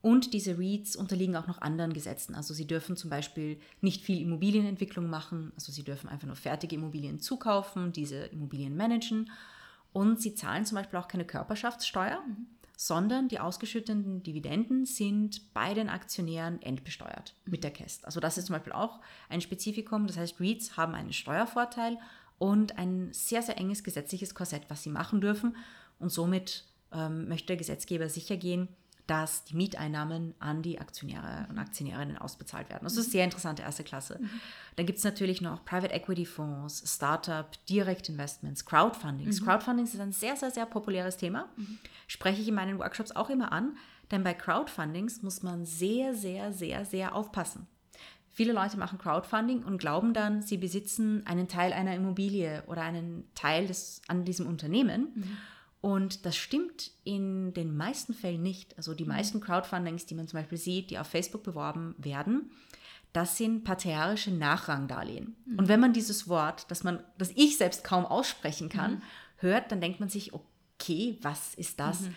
Und diese REITs unterliegen auch noch anderen Gesetzen. Also sie dürfen zum Beispiel nicht viel Immobilienentwicklung machen, also sie dürfen einfach nur fertige Immobilien zukaufen, diese Immobilien managen und sie zahlen zum Beispiel auch keine Körperschaftssteuer, mhm. sondern die ausgeschütteten Dividenden sind bei den Aktionären entbesteuert mhm. mit der KEST. Also das ist zum Beispiel auch ein Spezifikum. Das heißt, REITs haben einen Steuervorteil und ein sehr, sehr enges gesetzliches Korsett, was sie machen dürfen. Und somit ähm, möchte der Gesetzgeber sicher gehen, dass die Mieteinnahmen an die Aktionäre und Aktionärinnen ausbezahlt werden. Das ist sehr interessante erste Klasse. Mhm. Dann gibt es natürlich noch Private Equity Fonds, Startup, Direktinvestments, Crowdfundings. Mhm. Crowdfundings ist ein sehr, sehr, sehr populäres Thema. Mhm. Spreche ich in meinen Workshops auch immer an, Denn bei Crowdfundings muss man sehr, sehr, sehr, sehr aufpassen. Viele Leute machen Crowdfunding und glauben dann, sie besitzen einen Teil einer Immobilie oder einen Teil des, an diesem Unternehmen. Mhm. Und das stimmt in den meisten Fällen nicht. Also die meisten Crowdfundings, die man zum Beispiel sieht, die auf Facebook beworben werden, das sind patriarische Nachrangdarlehen. Mhm. Und wenn man dieses Wort, das man, das ich selbst kaum aussprechen kann, mhm. hört, dann denkt man sich, okay, was ist das? Mhm.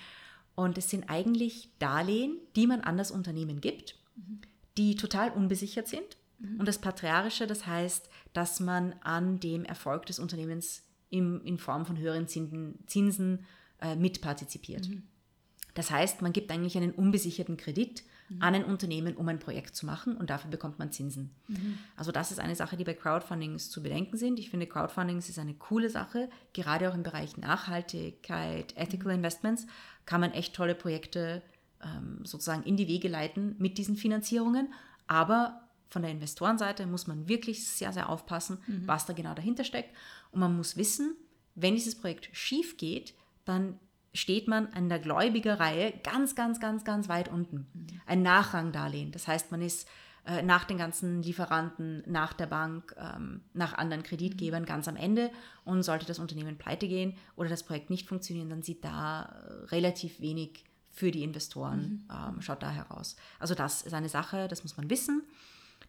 Und es sind eigentlich Darlehen, die man an das Unternehmen gibt, mhm die total unbesichert sind. Mhm. Und das Patriarische, das heißt, dass man an dem Erfolg des Unternehmens im, in Form von höheren Zinsen, Zinsen äh, mitpartizipiert. Mhm. Das heißt, man gibt eigentlich einen unbesicherten Kredit mhm. an ein Unternehmen, um ein Projekt zu machen und dafür bekommt man Zinsen. Mhm. Also das ist eine Sache, die bei Crowdfundings zu bedenken sind. Ich finde, Crowdfundings ist eine coole Sache. Gerade auch im Bereich Nachhaltigkeit, Ethical mhm. Investments kann man echt tolle Projekte ähm, sozusagen in die Wege leiten mit diesen Finanzierungen. Aber von der Investorenseite muss man wirklich sehr, sehr aufpassen, mhm. was da genau dahinter steckt. Und man muss wissen, wenn dieses Projekt schief geht, dann steht man an der Gläubigerreihe ganz, ganz, ganz, ganz weit unten. Mhm. Ein Nachrangdarlehen. Das heißt, man ist äh, nach den ganzen Lieferanten, nach der Bank, ähm, nach anderen Kreditgebern mhm. ganz am Ende. Und sollte das Unternehmen pleite gehen oder das Projekt nicht funktionieren, dann sieht da äh, relativ wenig für die Investoren, mhm. ähm, schaut da heraus. Also das ist eine Sache, das muss man wissen.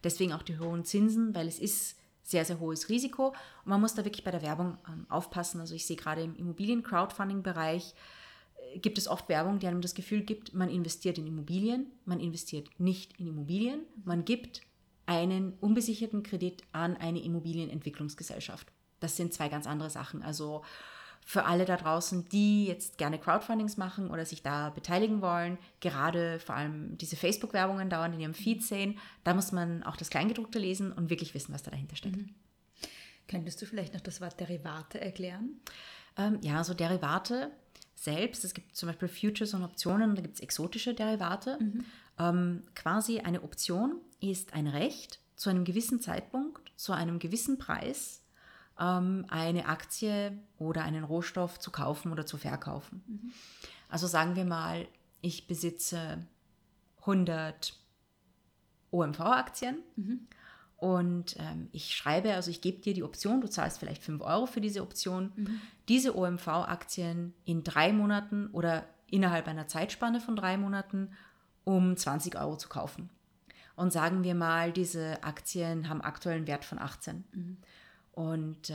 Deswegen auch die hohen Zinsen, weil es ist sehr, sehr hohes Risiko. Und man muss da wirklich bei der Werbung ähm, aufpassen. Also ich sehe gerade im Immobilien-Crowdfunding-Bereich, äh, gibt es oft Werbung, die einem das Gefühl gibt, man investiert in Immobilien, man investiert nicht in Immobilien, man gibt einen unbesicherten Kredit an eine Immobilienentwicklungsgesellschaft. Das sind zwei ganz andere Sachen. Also für alle da draußen, die jetzt gerne Crowdfundings machen oder sich da beteiligen wollen, gerade vor allem diese Facebook-Werbungen dauernd in ihrem Feed sehen, da muss man auch das Kleingedruckte lesen und wirklich wissen, was da dahinter steckt. Mhm. Könntest du vielleicht noch das Wort Derivate erklären? Ähm, ja, so Derivate selbst, es gibt zum Beispiel Futures und Optionen, da gibt es exotische Derivate. Mhm. Ähm, quasi eine Option ist ein Recht, zu einem gewissen Zeitpunkt, zu einem gewissen Preis ähm, eine Aktie oder einen Rohstoff zu kaufen oder zu verkaufen. Mhm. Also sagen wir mal, ich besitze 100 OMV-Aktien mhm. und ähm, ich schreibe, also ich gebe dir die Option, du zahlst vielleicht 5 Euro für diese Option, mhm. diese OMV-Aktien in drei Monaten oder innerhalb einer Zeitspanne von drei Monaten um 20 Euro zu kaufen. Und sagen wir mal, diese Aktien haben aktuellen Wert von 18. Mhm. Und äh,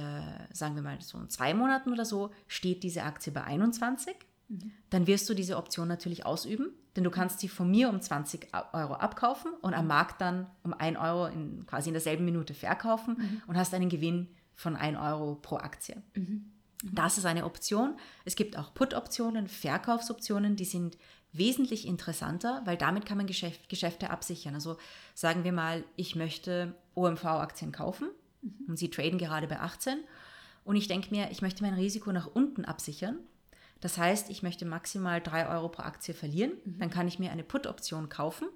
sagen wir mal so in zwei Monaten oder so steht diese Aktie bei 21. Mhm. Dann wirst du diese Option natürlich ausüben, denn du kannst sie von mir um 20 Euro abkaufen und am Markt dann um 1 Euro in, quasi in derselben Minute verkaufen mhm. und hast einen Gewinn von 1 Euro pro Aktie. Mhm. Das ist eine Option. Es gibt auch Put-Optionen, Verkaufsoptionen, die sind wesentlich interessanter, weil damit kann man Geschäft, Geschäfte absichern. Also sagen wir mal, ich möchte OMV-Aktien kaufen Mhm. Und sie traden gerade bei 18. Und ich denke mir, ich möchte mein Risiko nach unten absichern. Das heißt, ich möchte maximal 3 Euro pro Aktie verlieren. Mhm. Dann kann ich mir eine Put-Option kaufen.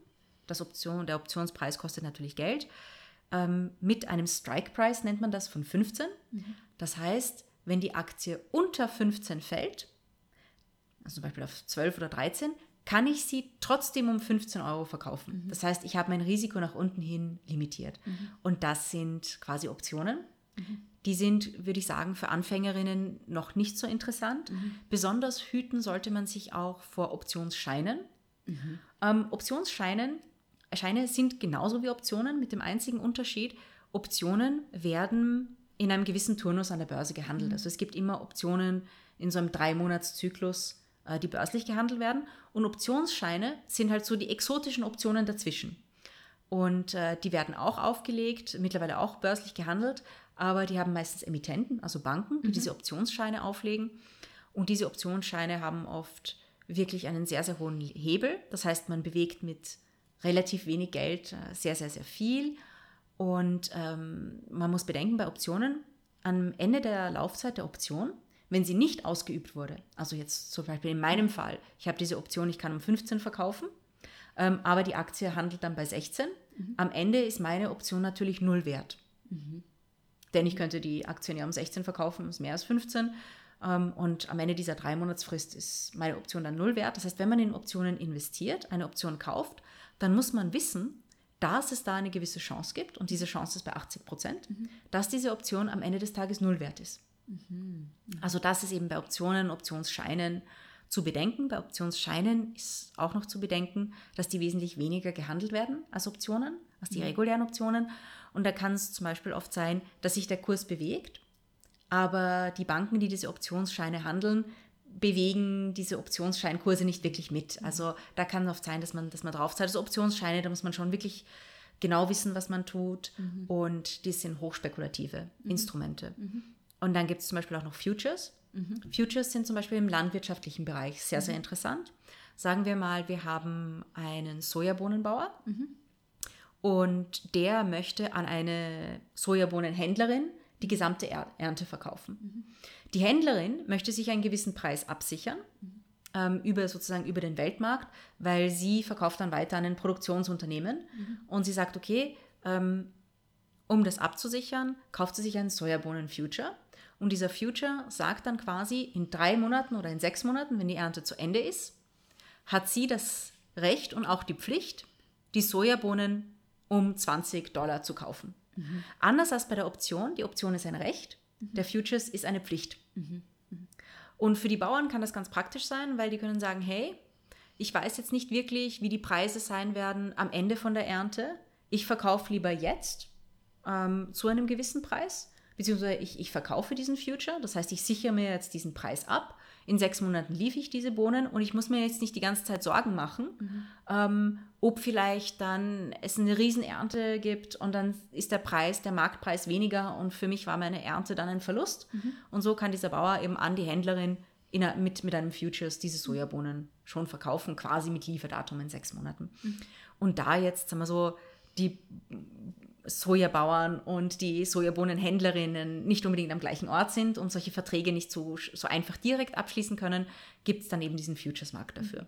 Das Option, der Optionspreis kostet natürlich Geld. Ähm, mit einem Strike-Price nennt man das von 15. Mhm. Das heißt, wenn die Aktie unter 15 fällt, also zum Beispiel auf 12 oder 13, kann ich sie trotzdem um 15 Euro verkaufen. Mhm. Das heißt, ich habe mein Risiko nach unten hin limitiert. Mhm. Und das sind quasi Optionen. Mhm. Die sind, würde ich sagen, für Anfängerinnen noch nicht so interessant. Mhm. Besonders hüten sollte man sich auch vor Optionsscheinen. Mhm. Ähm, Optionsscheinen Scheine sind genauso wie Optionen mit dem einzigen Unterschied, Optionen werden in einem gewissen Turnus an der Börse gehandelt. Mhm. Also es gibt immer Optionen in so einem Drei-Monats-Zyklus die börslich gehandelt werden. Und Optionsscheine sind halt so die exotischen Optionen dazwischen. Und äh, die werden auch aufgelegt, mittlerweile auch börslich gehandelt, aber die haben meistens Emittenten, also Banken, die mhm. diese Optionsscheine auflegen. Und diese Optionsscheine haben oft wirklich einen sehr, sehr hohen Hebel. Das heißt, man bewegt mit relativ wenig Geld äh, sehr, sehr, sehr viel. Und ähm, man muss bedenken, bei Optionen, am Ende der Laufzeit der Option wenn sie nicht ausgeübt wurde, also jetzt zum Beispiel in meinem Fall, ich habe diese Option, ich kann um 15 verkaufen, ähm, aber die Aktie handelt dann bei 16. Mhm. Am Ende ist meine Option natürlich null wert. Mhm. Denn ich könnte die Aktien ja um 16 verkaufen, ist mehr als 15. ähm, und am Ende dieser drei Monatsfrist ist meine Option dann null wert. Das heißt, wenn man in Optionen investiert, eine Option kauft, dann muss man wissen, dass es da eine gewisse Chance gibt, und diese Chance ist bei 80 Prozent, mhm. dass diese Option am Ende des Tages null wert ist. Mhm. Also das ist eben bei Optionen, Optionsscheinen zu bedenken. Bei Optionsscheinen ist auch noch zu bedenken, dass die wesentlich weniger gehandelt werden als Optionen, als die mhm. regulären Optionen. Und da kann es zum Beispiel oft sein, dass sich der Kurs bewegt, aber die Banken, die diese Optionsscheine handeln, bewegen diese Optionsscheinkurse nicht wirklich mit. Mhm. Also da kann es oft sein, dass man, dass man drauf zahlt. Also Optionsscheine, da muss man schon wirklich genau wissen, was man tut. Mhm. Und die sind hochspekulative mhm. Instrumente. Mhm. Und dann gibt es zum Beispiel auch noch Futures. Mhm. Futures sind zum Beispiel im landwirtschaftlichen Bereich sehr, sehr mhm. interessant. Sagen wir mal, wir haben einen Sojabohnenbauer und der möchte an eine Sojabohnenhändlerin die gesamte Ernte verkaufen. Mhm. Die Händlerin möchte sich einen gewissen Preis absichern mhm. ähm, über sozusagen über den Weltmarkt, weil sie verkauft dann weiter an ein Produktionsunternehmen mhm. und sie sagt, okay, ähm, um das abzusichern, kauft sie sich einen Sojabohnen-Future und dieser Future sagt dann quasi in drei Monaten oder in sechs Monaten, wenn die Ernte zu Ende ist, hat sie das Recht und auch die Pflicht, die Sojabohnen um 20 Dollar zu kaufen. Mhm. Anders als bei der Option. Die Option ist ein Recht, mhm. der Futures ist eine Pflicht. Mhm. Und für die Bauern kann das ganz praktisch sein, weil die können sagen, hey, ich weiß jetzt nicht wirklich, wie die Preise sein werden am Ende von der Ernte. Ich verkaufe lieber jetzt ähm, zu einem gewissen Preis, beziehungsweise ich, ich verkaufe diesen Future. Das heißt, ich sichere mir jetzt diesen Preis ab in sechs Monaten lief ich diese Bohnen und ich muss mir jetzt nicht die ganze Zeit Sorgen machen, mhm. ähm, ob vielleicht dann es eine Riesenernte gibt und dann ist der Preis, der Marktpreis weniger und für mich war meine Ernte dann ein Verlust. Mhm. Und so kann dieser Bauer eben an die Händlerin in, mit, mit einem Futures diese Sojabohnen schon verkaufen, quasi mit Lieferdatum in sechs Monaten. Mhm. Und da jetzt, sagen wir so, die Sojabauern und die Sojabohnenhändlerinnen nicht unbedingt am gleichen Ort sind und solche Verträge nicht so, so einfach direkt abschließen können, gibt es dann eben diesen Futures-Markt dafür.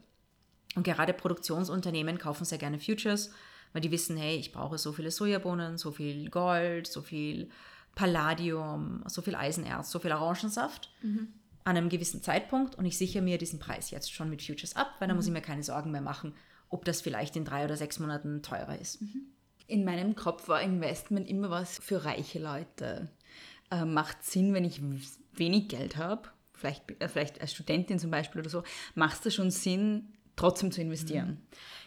Und gerade Produktionsunternehmen kaufen sehr gerne Futures, weil die wissen, hey, ich brauche so viele Sojabohnen, so viel Gold, so viel Palladium, so viel Eisenerz, so viel Orangensaft mhm. an einem gewissen Zeitpunkt und ich sichere mir diesen Preis jetzt schon mit Futures ab, weil dann mhm. muss ich mir keine Sorgen mehr machen, ob das vielleicht in drei oder sechs Monaten teurer ist. Mhm. In meinem Kopf war Investment immer was für reiche Leute. Äh, macht Sinn, wenn ich wenig Geld habe, vielleicht, äh, vielleicht als Studentin zum Beispiel oder so, macht es schon Sinn, trotzdem zu investieren.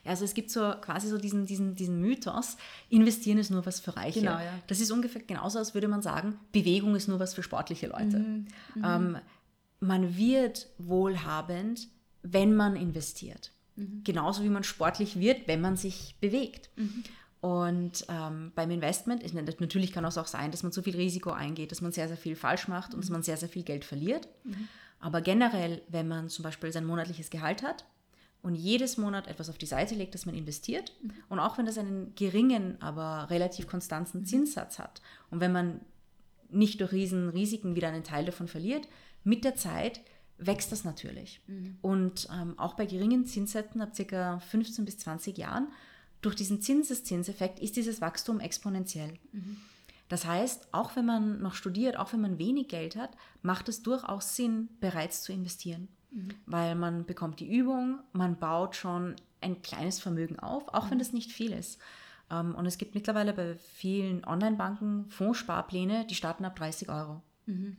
Ja, also es gibt so quasi so diesen, diesen, diesen Mythos, investieren ist nur was für Reiche. Genau, ja. Das ist ungefähr genauso, als würde man sagen, Bewegung ist nur was für sportliche Leute. Mhm. Mhm. Ähm, man wird wohlhabend, wenn man investiert. Mhm. Genauso wie man sportlich wird, wenn man sich bewegt. Mhm. Und ähm, beim Investment, natürlich kann es auch sein, dass man zu viel Risiko eingeht, dass man sehr, sehr viel falsch macht mhm. und dass man sehr, sehr viel Geld verliert. Mhm. Aber generell, wenn man zum Beispiel sein monatliches Gehalt hat und jedes Monat etwas auf die Seite legt, das man investiert, mhm. und auch wenn das einen geringen, aber relativ konstanten. Zinssatz hat und wenn man nicht durch riesen Risiken wieder einen Teil davon verliert, mit der Zeit wächst das natürlich. Mhm. Und ähm, auch bei geringen Zinssätzen ab ca. 15 bis 20 Jahren durch diesen Zinseszinseffekt ist dieses Wachstum exponentiell. Mhm. Das heißt, auch wenn man noch studiert, auch wenn man wenig Geld hat, macht es durchaus Sinn, bereits zu investieren. Mhm. Weil man bekommt die Übung, man baut schon ein kleines Vermögen auf, auch mhm. wenn das nicht viel ist. Ähm, und es gibt mittlerweile bei vielen Online-Banken Fondssparpläne, die starten ab 30 Euro. Mhm.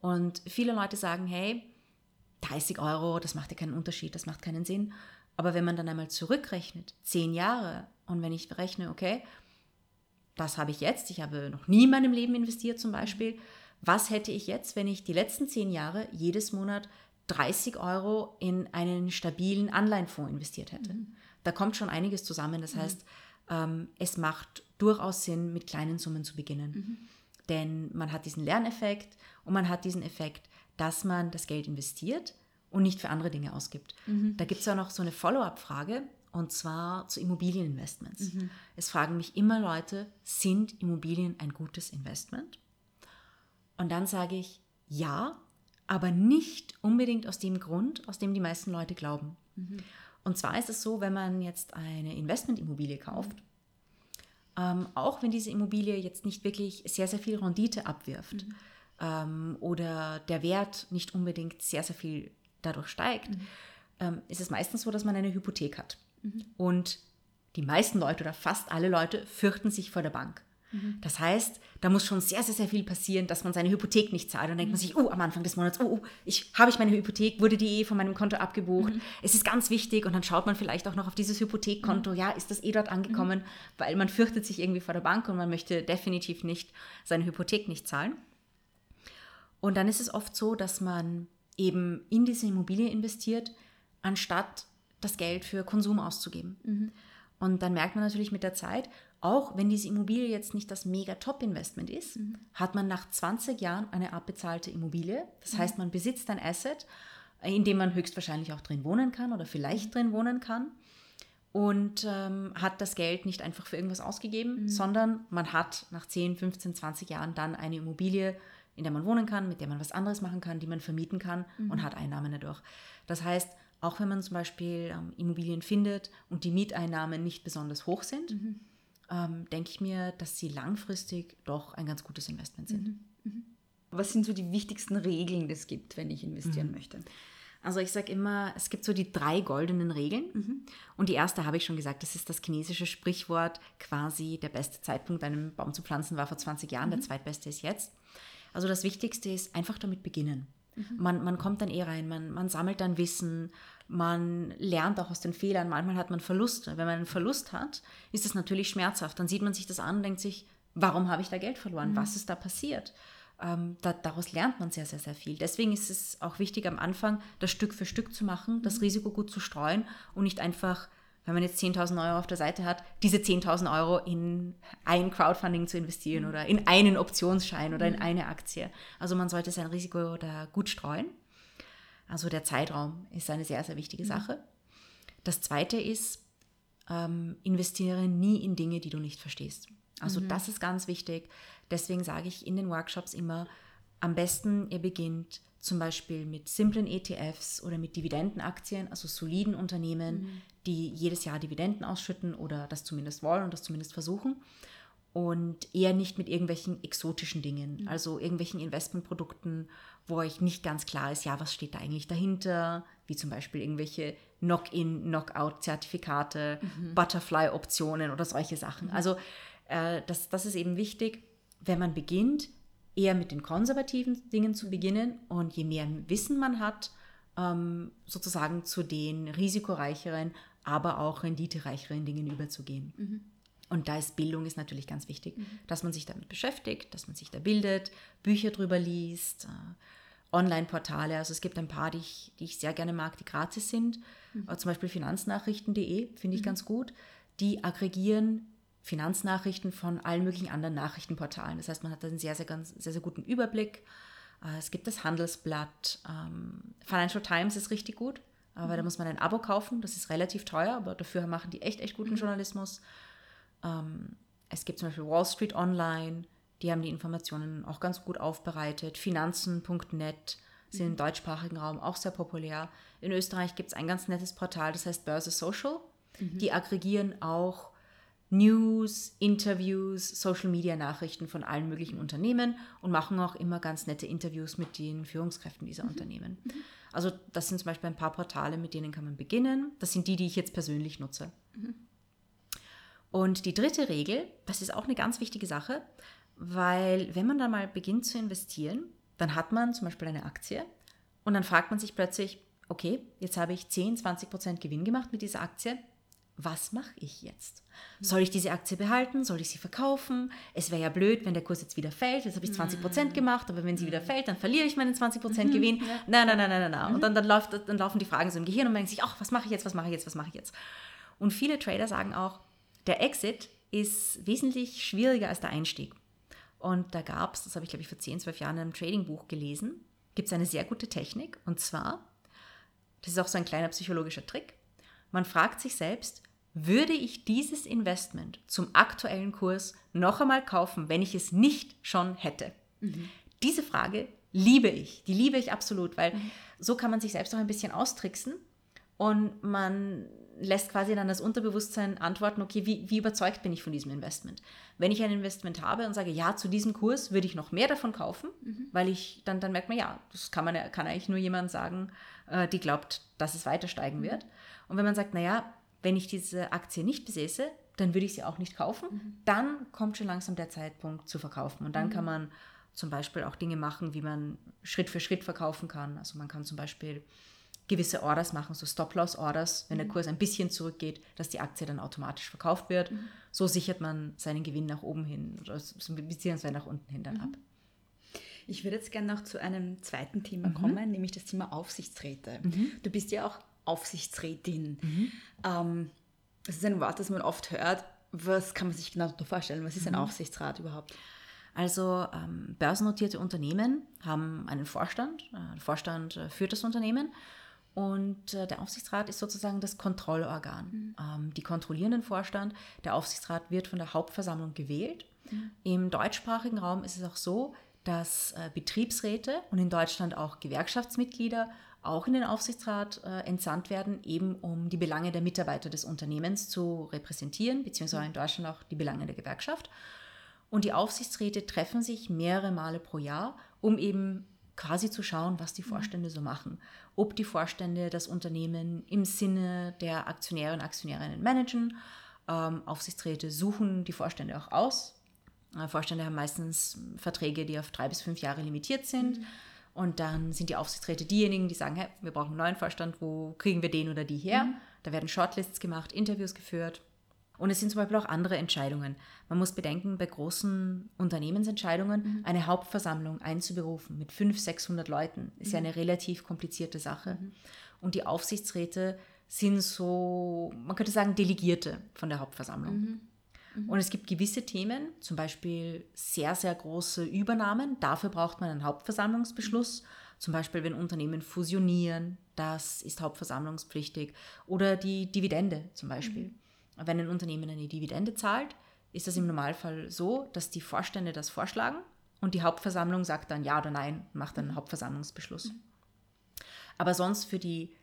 Und viele Leute sagen, hey, 30 Euro, das macht ja keinen Unterschied, das macht keinen Sinn. Aber wenn man dann einmal zurückrechnet, zehn Jahre, und wenn ich berechne, okay, das habe ich jetzt, ich habe noch nie in meinem Leben investiert zum Beispiel, was hätte ich jetzt, wenn ich die letzten zehn Jahre jedes Monat 30 Euro in einen stabilen Anleihenfonds investiert hätte? Mhm. Da kommt schon einiges zusammen. Das mhm. heißt, ähm, es macht durchaus Sinn, mit kleinen Summen zu beginnen. Mhm. Denn man hat diesen Lerneffekt und man hat diesen Effekt, dass man das Geld investiert und nicht für andere Dinge ausgibt. Mhm. Da gibt es ja noch so eine Follow-up-Frage und zwar zu Immobilieninvestments. Mhm. Es fragen mich immer Leute, sind Immobilien ein gutes Investment? Und dann sage ich, ja, aber nicht unbedingt aus dem Grund, aus dem die meisten Leute glauben. Mhm. Und zwar ist es so, wenn man jetzt eine Investmentimmobilie kauft, ähm, auch wenn diese Immobilie jetzt nicht wirklich sehr, sehr viel Rendite abwirft, mhm. ähm, oder der Wert nicht unbedingt sehr, sehr viel dadurch steigt, ähm, ist es meistens so, dass man eine Hypothek hat. Und die meisten Leute oder fast alle Leute fürchten sich vor der Bank. Das heißt, da muss schon sehr, sehr, sehr viel passieren, dass man seine Hypothek nicht zahlt. Dann denkt man sich, oh, am Anfang des Monats, oh, oh ich, habe ich meine Hypothek, wurde die eh von meinem Konto abgebucht. Es ist ganz wichtig und dann schaut man vielleicht auch noch auf dieses Hypothekkonto, ja, ist das eh dort angekommen, weil man fürchtet sich irgendwie vor der Bank und man möchte definitiv nicht seine Hypothek nicht zahlen. Und dann ist es oft so, dass man eben in diese Immobilie investiert, anstatt das Geld für Konsum auszugeben. Und dann merkt man natürlich mit der Zeit, auch wenn diese Immobilie jetzt nicht das mega Top-Investment ist, hat man nach 20 Jahren eine abbezahlte Immobilie. Das heißt, man besitzt ein Asset, in dem man höchstwahrscheinlich auch drin wohnen kann oder vielleicht drin wohnen kann. Und ähm, hat das Geld nicht einfach für irgendwas ausgegeben, sondern man hat nach 10, 15, 20 Jahren dann eine Immobilie, in der man wohnen kann, mit der man was anderes machen kann, die man vermieten kann und hat Einnahmen dadurch. Das heißt, auch wenn man zum Beispiel ähm, Immobilien findet und die Mieteinnahmen nicht besonders hoch sind, ähm, denke ich mir, dass sie langfristig doch ein ganz gutes Investment sind. Was sind so die wichtigsten Regeln, die es gibt, wenn ich investieren möchte? Also ich sage immer, es gibt so die drei goldenen Regeln. Und die erste habe ich schon gesagt, das ist das chinesische Sprichwort, quasi der beste Zeitpunkt, einen Baum zu pflanzen, war vor 20 Jahren, der zweitbeste ist jetzt. Also das Wichtigste ist einfach damit beginnen. Man, man kommt dann eh rein, man, man sammelt dann Wissen, man lernt auch aus den Fehlern. Manchmal hat man Verluste. Wenn man einen Verlust hat, ist das natürlich schmerzhaft. Dann sieht man sich das an und denkt sich, warum habe ich da Geld verloren? Was ist da passiert? Ähm, da, daraus lernt man sehr, sehr, sehr viel. Deswegen ist es auch wichtig, am Anfang das Stück für Stück zu machen, das Risiko gut zu streuen und nicht einfach, wenn man jetzt 10.000 Euro auf der Seite hat, diese 10.000 Euro in ein Crowdfunding zu investieren oder in einen Optionsschein oder in eine Aktie. Also man sollte sein Risiko da gut streuen. Also der Zeitraum ist eine sehr, sehr wichtige Sache. Das Zweite ist, ähm, investiere nie in Dinge, die du nicht verstehst. Also das ist ganz wichtig. Deswegen sage ich in den Workshops immer, am besten ihr beginnt zum Beispiel mit simplen ETFs oder mit Dividendenaktien, also soliden Unternehmen, die jedes Jahr Dividenden ausschütten oder das zumindest wollen und das zumindest versuchen. Und eher nicht mit irgendwelchen exotischen Dingen, also irgendwelchen Investmentprodukten, wo euch nicht ganz klar ist, ja, was steht da eigentlich dahinter, wie zum Beispiel irgendwelche Knock-in, Knockout-Zertifikate, Butterfly-Optionen oder solche Sachen. Also äh, das, das ist eben wichtig, wenn man beginnt, eher mit den konservativen Dingen zu beginnen und je mehr Wissen man hat, ähm, sozusagen zu den risikoreicheren, aber auch renditereicheren Dingen überzugehen. Und da ist Bildung ist natürlich ganz wichtig, dass man sich damit beschäftigt, dass man sich da bildet, Bücher drüber liest, äh, Online-Portale. Also es gibt ein paar, die ich, die ich sehr gerne mag, die gratis sind. Äh, zum Beispiel finanznachrichten.de finde ich ganz gut. Die aggregieren Finanznachrichten von allen möglichen anderen Nachrichtenportalen. Das heißt, man hat einen sehr, sehr, ganz, sehr, sehr guten Überblick. Äh, Es gibt das Handelsblatt. ähm, Financial Times ist richtig gut, aber da muss man ein Abo kaufen. Das ist relativ teuer, aber dafür machen die echt, echt guten Journalismus. Ähm, Es gibt zum Beispiel Wall Street Online. Die haben die Informationen auch ganz gut aufbereitet. Finanzen.net sind im deutschsprachigen Raum auch sehr populär. In Österreich gibt es ein ganz nettes Portal, das heißt Börse Social. Die aggregieren auch News, Interviews, Social Media Nachrichten von allen möglichen Unternehmen und machen auch immer ganz nette Interviews mit den Führungskräften dieser Unternehmen. Also das sind zum Beispiel ein paar Portale, mit denen kann man beginnen. Das sind die, die ich jetzt persönlich nutze. Und die dritte Regel, das ist auch eine ganz wichtige Sache, weil wenn man dann mal beginnt zu investieren, dann hat man zum Beispiel eine Aktie und dann fragt man sich plötzlich, okay, jetzt habe ich 10, 20 Prozent Gewinn gemacht mit dieser Aktie. Was mache ich jetzt? Soll ich diese Aktie behalten? Soll ich sie verkaufen? Es wäre ja blöd, wenn der Kurs jetzt wieder fällt. Jetzt habe ich 20 Prozent gemacht, aber wenn sie wieder fällt, dann verliere ich meinen 20 Prozent Gewinn. Nein, nein, nein, nein, nein. nein. Und dann, dann, läuft, dann laufen die Fragen so im Gehirn und man denkt sich, ach, was mache ich jetzt, was mache ich jetzt, was mache ich jetzt? Und viele Trader sagen auch, der Exit ist wesentlich schwieriger als der Einstieg. Und da gab es, das habe ich glaube ich vor 10, 12 Jahren in einem Trading-Buch gelesen, gibt es eine sehr gute Technik. Und zwar, das ist auch so ein kleiner psychologischer Trick, man fragt sich selbst, würde ich dieses Investment zum aktuellen Kurs noch einmal kaufen, wenn ich es nicht schon hätte? Diese Frage liebe ich, die liebe ich absolut, weil so kann man sich selbst auch ein bisschen austricksen und man lässt quasi dann das Unterbewusstsein antworten, okay, wie, wie überzeugt bin ich von diesem Investment? Wenn ich ein Investment habe und sage, ja, zu diesem Kurs würde ich noch mehr davon kaufen, weil ich, dann, dann merkt man, ja, das kann man kann eigentlich nur jemand sagen, äh, die glaubt, dass es weiter steigen wird. Und wenn man sagt, naja, wenn ich diese Aktie nicht besäße, dann würde ich sie auch nicht kaufen, dann kommt schon langsam der Zeitpunkt zu verkaufen. Und dann kann man zum Beispiel auch Dinge machen, wie man Schritt für Schritt verkaufen kann. Also man kann zum Beispiel gewisse Orders machen, so Stop-Loss-Orders, wenn der Kurs ein bisschen zurückgeht, dass die Aktie dann automatisch verkauft wird. So sichert man seinen Gewinn nach oben hin oder beziehungsweise nach unten hin dann ab. Ich würde jetzt gerne noch zu einem zweiten Thema kommen, nämlich das Thema Aufsichtsräte. Du bist ja auch Aufsichtsrätin. Ähm, das ist ein Wort, das man oft hört. Was kann man sich genau darunter vorstellen? Was ist ein Aufsichtsrat überhaupt? Also ähm, börsennotierte Unternehmen haben einen Vorstand. Äh, der Vorstand äh, führt das Unternehmen und äh, der Aufsichtsrat ist sozusagen das Kontrollorgan. Ähm, die kontrollieren den Vorstand. Der Aufsichtsrat wird von der Hauptversammlung gewählt. Im deutschsprachigen Raum ist es auch so, dass äh, Betriebsräte und in Deutschland auch Gewerkschaftsmitglieder auch in den Aufsichtsrat äh, entsandt werden, eben um die Belange der Mitarbeiter des Unternehmens zu repräsentieren, beziehungsweise in Deutschland auch die Belange der Gewerkschaft. Und die Aufsichtsräte treffen sich mehrere Male pro Jahr, um eben quasi zu schauen, was die Vorstände so machen. Ob die Vorstände das Unternehmen im Sinne der Aktionäre und Aktionärinnen managen. Ähm, Aufsichtsräte suchen die Vorstände auch aus. Äh, Vorstände haben meistens Verträge, die auf drei bis fünf Jahre limitiert sind. Und dann sind die Aufsichtsräte diejenigen, die sagen, hey, wir brauchen einen neuen Vorstand, wo kriegen wir den oder die her? Da werden Shortlists gemacht, Interviews geführt. Und es sind zum Beispiel auch andere Entscheidungen. Man muss bedenken, bei großen Unternehmensentscheidungen eine Hauptversammlung einzuberufen mit 500, 600 Leuten ist ja eine relativ komplizierte Sache. Und die Aufsichtsräte sind so, man könnte sagen, Delegierte von der Hauptversammlung. Und es gibt gewisse Themen, zum Beispiel sehr, sehr große Übernahmen. Dafür braucht man einen Hauptversammlungsbeschluss. Zum Beispiel, wenn Unternehmen fusionieren, das ist hauptversammlungspflichtig. Oder die Dividende zum Beispiel. Wenn ein Unternehmen eine Dividende zahlt, ist das im Normalfall so, dass die Vorstände das vorschlagen und die Hauptversammlung sagt dann ja oder nein, macht einen Hauptversammlungsbeschluss. Aber sonst für die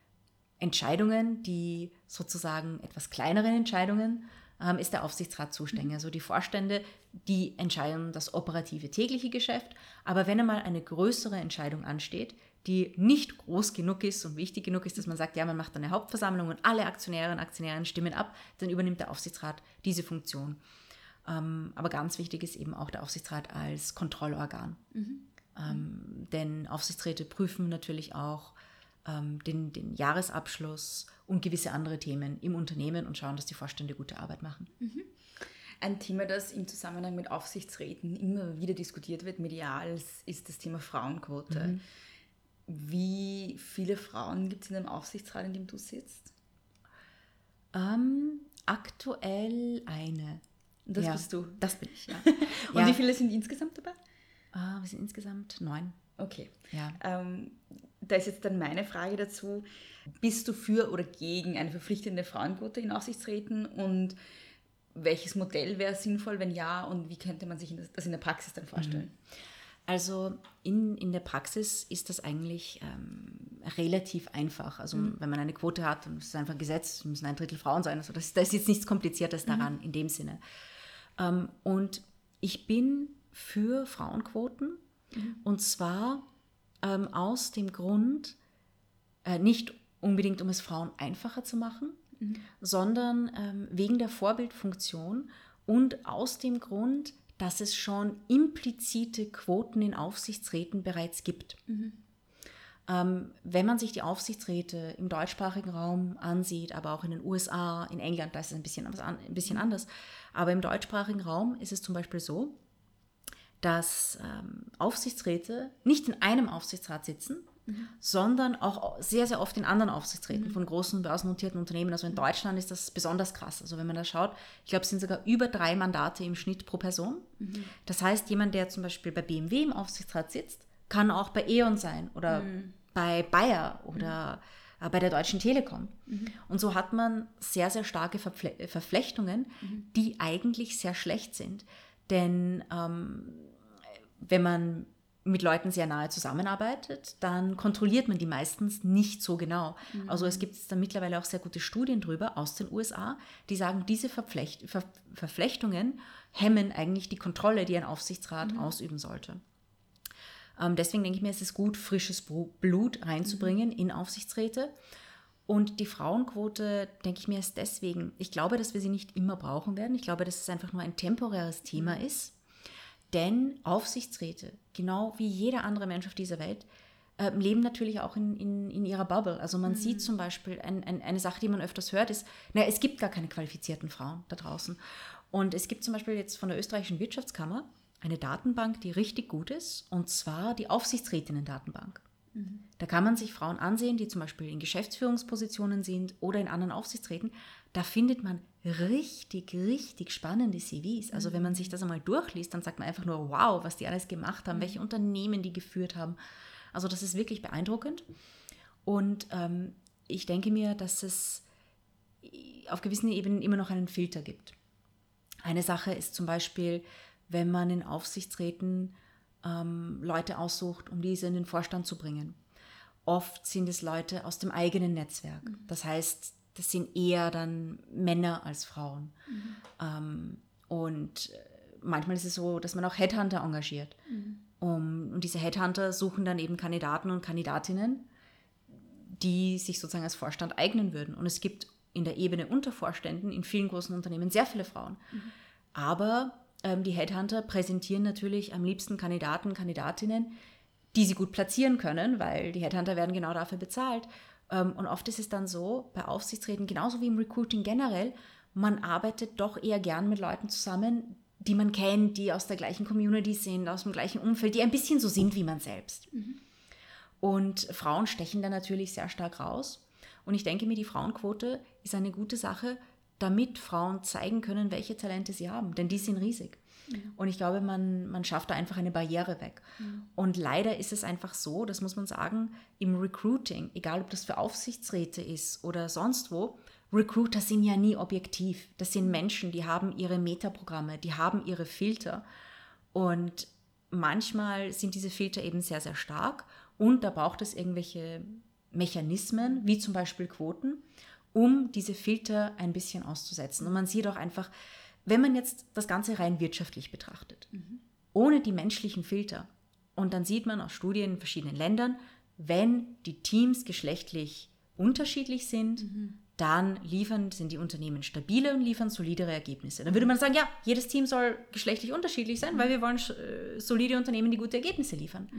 Entscheidungen, die sozusagen etwas kleineren Entscheidungen, ähm, ist der Aufsichtsrat zuständig. Also die Vorstände, die entscheiden das operative tägliche Geschäft. Aber wenn einmal eine größere Entscheidung ansteht, die nicht groß genug ist und wichtig genug ist, dass man sagt, ja, man macht eine Hauptversammlung und alle Aktionäre und Aktionärinnen stimmen ab, dann übernimmt der Aufsichtsrat diese Funktion. Ähm, aber ganz wichtig ist eben auch der Aufsichtsrat als Kontrollorgan. Ähm, denn Aufsichtsräte prüfen natürlich auch den, den Jahresabschluss und gewisse andere Themen im Unternehmen und schauen, dass die Vorstände gute Arbeit machen. Ein Thema, das im Zusammenhang mit Aufsichtsräten immer wieder diskutiert wird, medial, ist das Thema Frauenquote. Wie viele Frauen gibt es in dem Aufsichtsrat, in dem du sitzt? Ähm, aktuell eine. Das Ja, bist du. Das bin ich, ja. [LAUGHS] Und Ja. wie viele sind insgesamt dabei? Ah, wir sind insgesamt neun. Okay. Ja. Ähm, da ist jetzt dann meine Frage dazu. Bist du für oder gegen eine verpflichtende Frauenquote in Aufsichtsräten und welches Modell wäre sinnvoll, wenn ja, und wie könnte man sich das in der Praxis dann vorstellen? Also in, in der Praxis ist das eigentlich ähm, relativ einfach. Also wenn man eine Quote hat, ist es einfach ein Gesetz, es müssen ein Drittel Frauen sein. Also das, da ist jetzt nichts Kompliziertes daran in dem Sinne. Ähm, und ich bin für Frauenquoten und zwar ähm, aus dem Grund, äh, nicht unbedingt um es Frauen einfacher zu machen, sondern ähm, wegen der Vorbildfunktion und aus dem Grund, dass es schon implizite Quoten in Aufsichtsräten bereits gibt. Ähm, wenn man sich die Aufsichtsräte im deutschsprachigen Raum ansieht, aber auch in den USA, in England, da ist es ein bisschen, ein bisschen anders, aber im deutschsprachigen Raum ist es zum Beispiel so, dass ähm, Aufsichtsräte nicht in einem Aufsichtsrat sitzen, sondern auch sehr, sehr oft in anderen Aufsichtsräten von großen börsennotierten Unternehmen. Also in Deutschland ist das besonders krass. Also wenn man da schaut, ich glaube, es sind sogar über drei Mandate im Schnitt pro Person. Das heißt, jemand, der zum Beispiel bei BMW im Aufsichtsrat sitzt, kann auch bei E.ON sein oder bei Bayer oder äh, bei der Deutschen Telekom. Und so hat man sehr, sehr starke Verfle Verflechtungen, die eigentlich sehr schlecht sind. Denn ähm, wenn man mit Leuten sehr nahe zusammenarbeitet, dann kontrolliert man die meistens nicht so genau. Also es gibt da mittlerweile auch sehr gute Studien drüber aus den USA, die sagen, diese Verflecht Ver Verflechtungen hemmen eigentlich die Kontrolle, die ein Aufsichtsrat ausüben sollte. Ähm, deswegen denke ich mir, es ist gut, frisches Blut reinzubringen in Aufsichtsräte. Und die Frauenquote, denke ich mir, ist deswegen, ich glaube, dass wir sie nicht immer brauchen werden. Ich glaube, dass es einfach nur ein temporäres Thema ist. Denn Aufsichtsräte, genau wie jeder andere Mensch auf dieser Welt, äh, leben natürlich auch in, in, in ihrer Bubble. Also man sieht zum Beispiel ein, ein, eine Sache, die man öfters hört, ist, naja, es gibt gar keine qualifizierten Frauen da draußen. Und es gibt zum Beispiel jetzt von der österreichischen Wirtschaftskammer eine Datenbank, die richtig gut ist, und zwar die Aufsichtsrätinnen-Datenbank. Da kann man sich Frauen ansehen, die zum Beispiel in Geschäftsführungspositionen sind oder in anderen Aufsichtsräten. Da findet man richtig, richtig spannende CVs. Also wenn man sich das einmal durchliest, dann sagt man einfach nur, wow, was die alles gemacht haben, welche Unternehmen die geführt haben. Also das ist wirklich beeindruckend. Und ähm, ich denke mir, dass es auf gewissen Ebenen immer noch einen Filter gibt. Eine Sache ist zum Beispiel, wenn man in Aufsichtsräten ähm, Leute aussucht, um diese in den Vorstand zu bringen. Oft sind es Leute aus dem eigenen Netzwerk. Das heißt, das sind eher dann Männer als Frauen. Ähm, und manchmal ist es so, dass man auch Headhunter engagiert. Um, und diese Headhunter suchen dann eben Kandidaten und Kandidatinnen, die sich sozusagen als Vorstand eignen würden. Und es gibt in der Ebene unter Vorständen in vielen großen Unternehmen sehr viele Frauen. Aber ähm, die Headhunter präsentieren natürlich am liebsten Kandidaten, Kandidatinnen, die sie gut platzieren können, weil die Headhunter werden genau dafür bezahlt. Ähm, und oft ist es dann so, bei Aufsichtsräten, genauso wie im Recruiting generell, man arbeitet doch eher gern mit Leuten zusammen, die man kennt, die aus der gleichen Community sind, aus dem gleichen Umfeld, die ein bisschen so sind wie man selbst. Und Frauen stechen da natürlich sehr stark raus. Und ich denke mir, die Frauenquote ist eine gute Sache, damit Frauen zeigen können, welche Talente sie haben, denn die sind riesig. Und ich glaube, man, man schafft da einfach eine Barriere weg. Und leider ist es einfach so, das muss man sagen, im Recruiting, egal ob das für Aufsichtsräte ist oder sonst wo, Recruiter sind ja nie objektiv. Das sind Menschen, die haben ihre Metaprogramme, die haben ihre Filter. Und manchmal sind diese Filter eben sehr, sehr stark. Und da braucht es irgendwelche Mechanismen, wie zum Beispiel Quoten, um diese Filter ein bisschen auszusetzen. Und man sieht auch einfach, wenn man jetzt das Ganze rein wirtschaftlich betrachtet, ohne die menschlichen Filter, und dann sieht man aus Studien in verschiedenen Ländern, wenn die Teams geschlechtlich unterschiedlich sind, dann liefern, sind die Unternehmen stabile und liefern solidere Ergebnisse. Dann würde man sagen, ja, jedes Team soll geschlechtlich unterschiedlich sein, weil wir wollen äh, solide Unternehmen, die gute Ergebnisse liefern.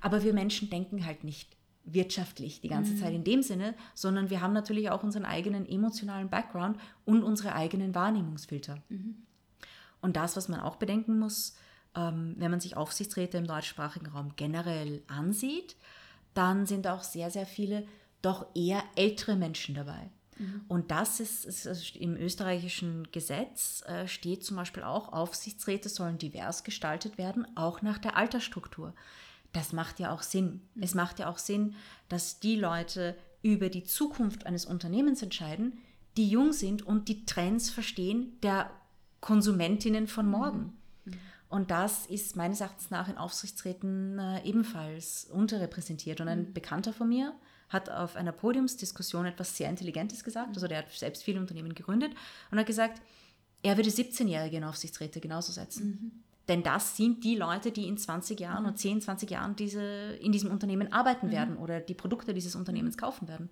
Aber wir Menschen denken halt nicht wirtschaftlich die ganze Zeit in dem Sinne, sondern wir haben natürlich auch unseren eigenen emotionalen Background und unsere eigenen Wahrnehmungsfilter. Und das, was man auch bedenken muss, ähm, wenn man sich Aufsichtsräte im deutschsprachigen Raum generell ansieht, dann sind auch sehr, sehr viele doch eher ältere Menschen dabei. Und das ist, ist also im österreichischen Gesetz äh, steht zum Beispiel auch, Aufsichtsräte sollen divers gestaltet werden, auch nach der Altersstruktur. Das macht ja auch Sinn. Es macht ja auch Sinn, dass die Leute über die Zukunft eines Unternehmens entscheiden, die jung sind und die Trends verstehen der Konsumentinnen von morgen. Und das ist meines Erachtens nach in Aufsichtsräten äh, ebenfalls unterrepräsentiert. Und ein Bekannter von mir hat auf einer Podiumsdiskussion etwas sehr Intelligentes gesagt. Also der hat selbst viele Unternehmen gegründet und hat gesagt, er würde 17-Jährige in Aufsichtsräte genauso setzen. Denn das sind die Leute, die in 20 Jahren und 10, 20 Jahren diese, in diesem Unternehmen arbeiten werden oder die Produkte dieses Unternehmens kaufen werden.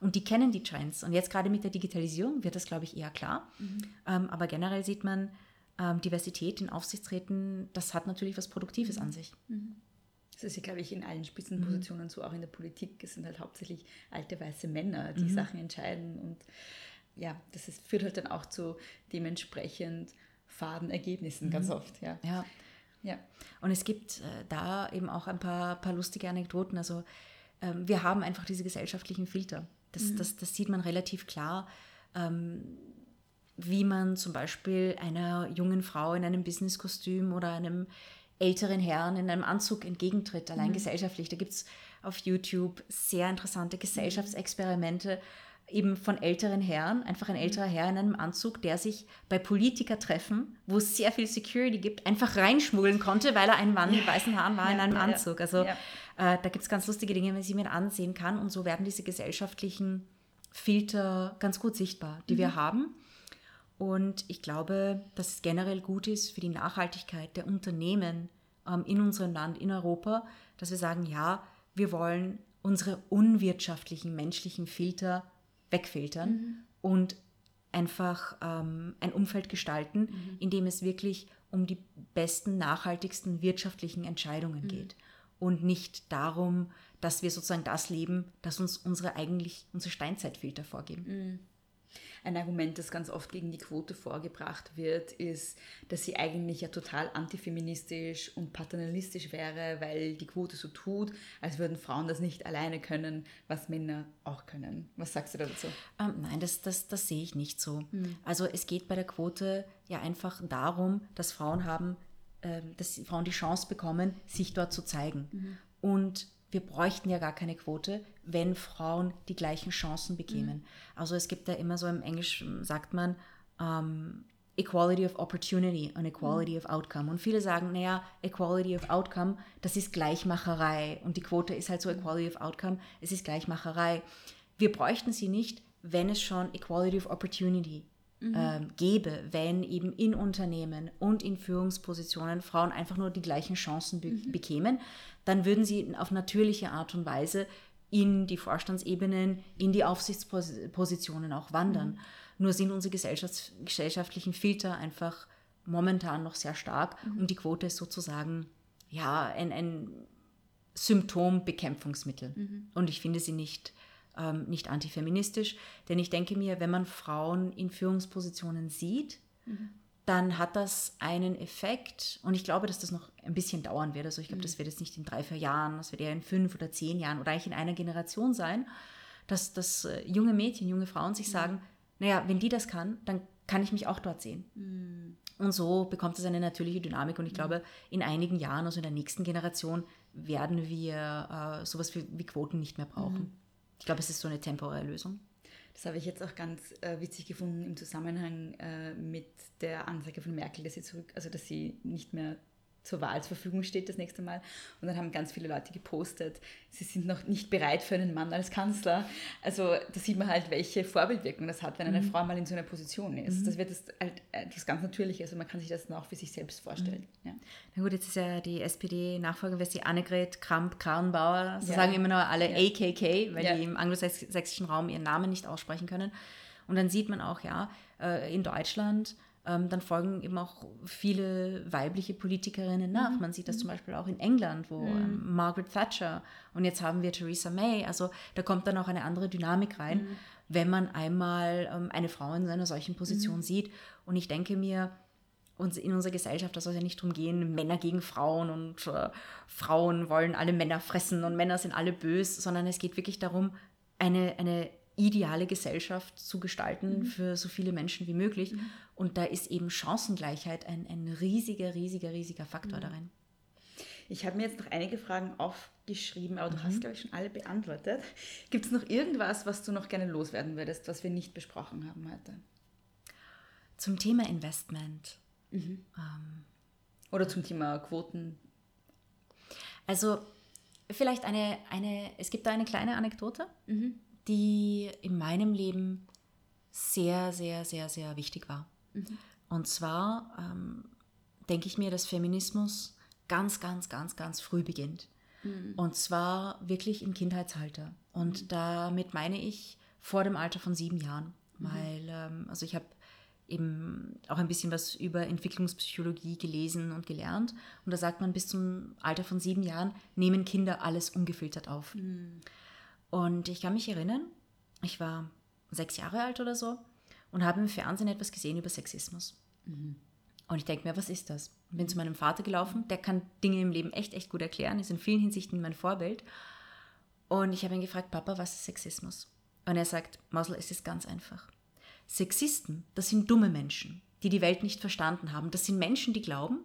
Und die kennen die Trends. Und jetzt gerade mit der Digitalisierung wird das, glaube ich, eher klar. Ähm, aber generell sieht man, ähm, Diversität in Aufsichtsräten, das hat natürlich was Produktives an sich. Das ist ja, glaube ich, in allen Spitzenpositionen so, auch in der Politik. Es sind halt hauptsächlich alte weiße Männer, die Sachen entscheiden. Und ja, das ist, führt halt dann auch zu dementsprechend faden Ergebnissen ganz oft. Ja. Ja. ja. Und es gibt äh, da eben auch ein paar, paar lustige Anekdoten. Also ähm, wir haben einfach diese gesellschaftlichen Filter. Das, das, das sieht man relativ klar, ähm, wie man zum Beispiel einer jungen Frau in einem Businesskostüm oder einem älteren Herrn in einem Anzug entgegentritt, allein gesellschaftlich. Da gibt es auf YouTube sehr interessante Gesellschaftsexperimente, eben von älteren Herren, einfach ein älterer Herr in einem Anzug, der sich bei Politikertreffen, wo es sehr viel Security gibt, einfach reinschmuggeln konnte, weil er ein Mann mit weißen Haaren war in einem Anzug. Also Ja. äh, da gibt es ganz lustige Dinge, wenn sie mir ansehen kann. Und so werden diese gesellschaftlichen Filter ganz gut sichtbar, die wir haben. Und ich glaube, dass es generell gut ist für die Nachhaltigkeit der Unternehmen ähm, in unserem Land, in Europa, dass wir sagen, ja, wir wollen unsere unwirtschaftlichen menschlichen Filter wegfiltern und einfach ähm, ein Umfeld gestalten, in dem es wirklich um die besten, nachhaltigsten wirtschaftlichen Entscheidungen geht. Und nicht darum, dass wir sozusagen das leben, das uns unsere eigentlich unsere Steinzeitfilter vorgeben. Ein Argument, das ganz oft gegen die Quote vorgebracht wird, ist, dass sie eigentlich ja total antifeministisch und paternalistisch wäre, weil die Quote so tut, als würden Frauen das nicht alleine können, was Männer auch können. Was sagst du dazu? Ähm, nein, das, das, das sehe ich nicht so. Also es geht bei der Quote ja einfach darum, dass Frauen haben, ähm, dass die Frauen die Chance bekommen, sich dort zu zeigen. Und wir bräuchten ja gar keine Quote, wenn Frauen die gleichen Chancen bekämen. Also es gibt da immer so im Englisch sagt man ähm, Equality of Opportunity und Equality of Outcome. Und viele sagen, naja, Equality of Outcome, das ist Gleichmacherei. Und die Quote ist halt so Equality of Outcome, es ist Gleichmacherei. Wir bräuchten sie nicht, wenn es schon Equality of Opportunity ähm, gäbe, wenn eben in Unternehmen und in Führungspositionen Frauen einfach nur die gleichen Chancen be bekämen, dann würden sie auf natürliche Art und Weise in die Vorstandsebenen, in die Aufsichtspositionen auch wandern. Nur sind unsere gesellschafts gesellschaftlichen Filter einfach momentan noch sehr stark und die Quote ist sozusagen ja ein, ein Symptombekämpfungsmittel. Und ich finde sie nicht, ähm, nicht antifeministisch, denn ich denke mir, wenn man Frauen in Führungspositionen sieht, dann hat das einen Effekt und ich glaube, dass das noch ein bisschen dauern wird. Also ich glaube, das wird jetzt nicht in drei, vier Jahren, das wird eher in fünf oder zehn Jahren oder eigentlich in einer Generation sein, dass, dass äh, junge Mädchen, junge Frauen sich sagen, naja, wenn die das kann, dann kann ich mich auch dort sehen. Und so bekommt es eine natürliche Dynamik. Und ich glaube, in einigen Jahren, also in der nächsten Generation, werden wir äh, sowas wie, wie Quoten nicht mehr brauchen. Ich glaube, es ist so eine temporäre Lösung. Das habe ich jetzt auch ganz äh, witzig gefunden im Zusammenhang äh, mit der Ansage von Merkel, dass sie zurück, also dass sie nicht mehr zur Wahl zur Verfügung steht das nächste Mal. Und dann haben ganz viele Leute gepostet, sie sind noch nicht bereit für einen Mann als Kanzler. Also da sieht man halt, welche Vorbildwirkung das hat, wenn eine Frau mal in so einer Position ist. Das wird das halt etwas ganz Natürliches. Also man kann sich das dann auch für sich selbst vorstellen. Ja. Na gut, jetzt ist ja die SPD-Nachfolgerin, wer ist die Annegret Kramp-Karrenbauer. So Ja. sagen immer nur alle Ja. AKK, weil die im anglosächsischen Raum ihren Namen nicht aussprechen können. Und dann sieht man auch, ja, äh, in Deutschland, ähm, dann folgen eben auch viele weibliche Politikerinnen nach. Mhm. Man sieht das zum Beispiel auch in England, wo ähm, Margaret Thatcher und jetzt haben wir Theresa May. Also da kommt dann auch eine andere Dynamik rein, Mhm. wenn man einmal ähm, eine Frau in einer solchen Position Mhm. sieht. Und ich denke mir, uns in unserer Gesellschaft, da soll es ja nicht darum gehen, Männer gegen Frauen und äh, Frauen wollen alle Männer fressen und Männer sind alle böse, sondern es geht wirklich darum, eine, eine ideale Gesellschaft zu gestalten für so viele Menschen wie möglich. Und da ist eben Chancengleichheit ein, ein riesiger, riesiger, riesiger Faktor darin. Ich habe mir jetzt noch einige Fragen aufgeschrieben, aber du hast, glaube ich, schon alle beantwortet. Gibt es noch irgendwas, was du noch gerne loswerden würdest, was wir nicht besprochen haben heute? Zum Thema Investment. Oder zum Thema Quoten? Also vielleicht eine, eine, es gibt da eine kleine Anekdote, die in meinem Leben sehr, sehr, sehr, sehr wichtig war. Und zwar ähm, denke ich mir, dass Feminismus ganz, ganz, ganz, ganz früh beginnt. Und zwar wirklich im Kindheitsalter. Und damit meine ich vor dem Alter von sieben Jahren. Weil, ähm, also ich habe eben auch ein bisschen was über Entwicklungspsychologie gelesen und gelernt. Und da sagt man, bis zum Alter von sieben Jahren nehmen Kinder alles ungefiltert auf. Und ich kann mich erinnern, ich war sechs Jahre alt oder so und habe im Fernsehen etwas gesehen über Sexismus. Und ich denke mir, was ist das? Bin zu meinem Vater gelaufen, der kann Dinge im Leben echt, echt gut erklären, ist in vielen Hinsichten mein Vorbild. Und ich habe ihn gefragt, Papa, was ist Sexismus? Und er sagt, Mausel, es ist ganz einfach. Sexisten, das sind dumme Menschen, die die Welt nicht verstanden haben. Das sind Menschen, die glauben,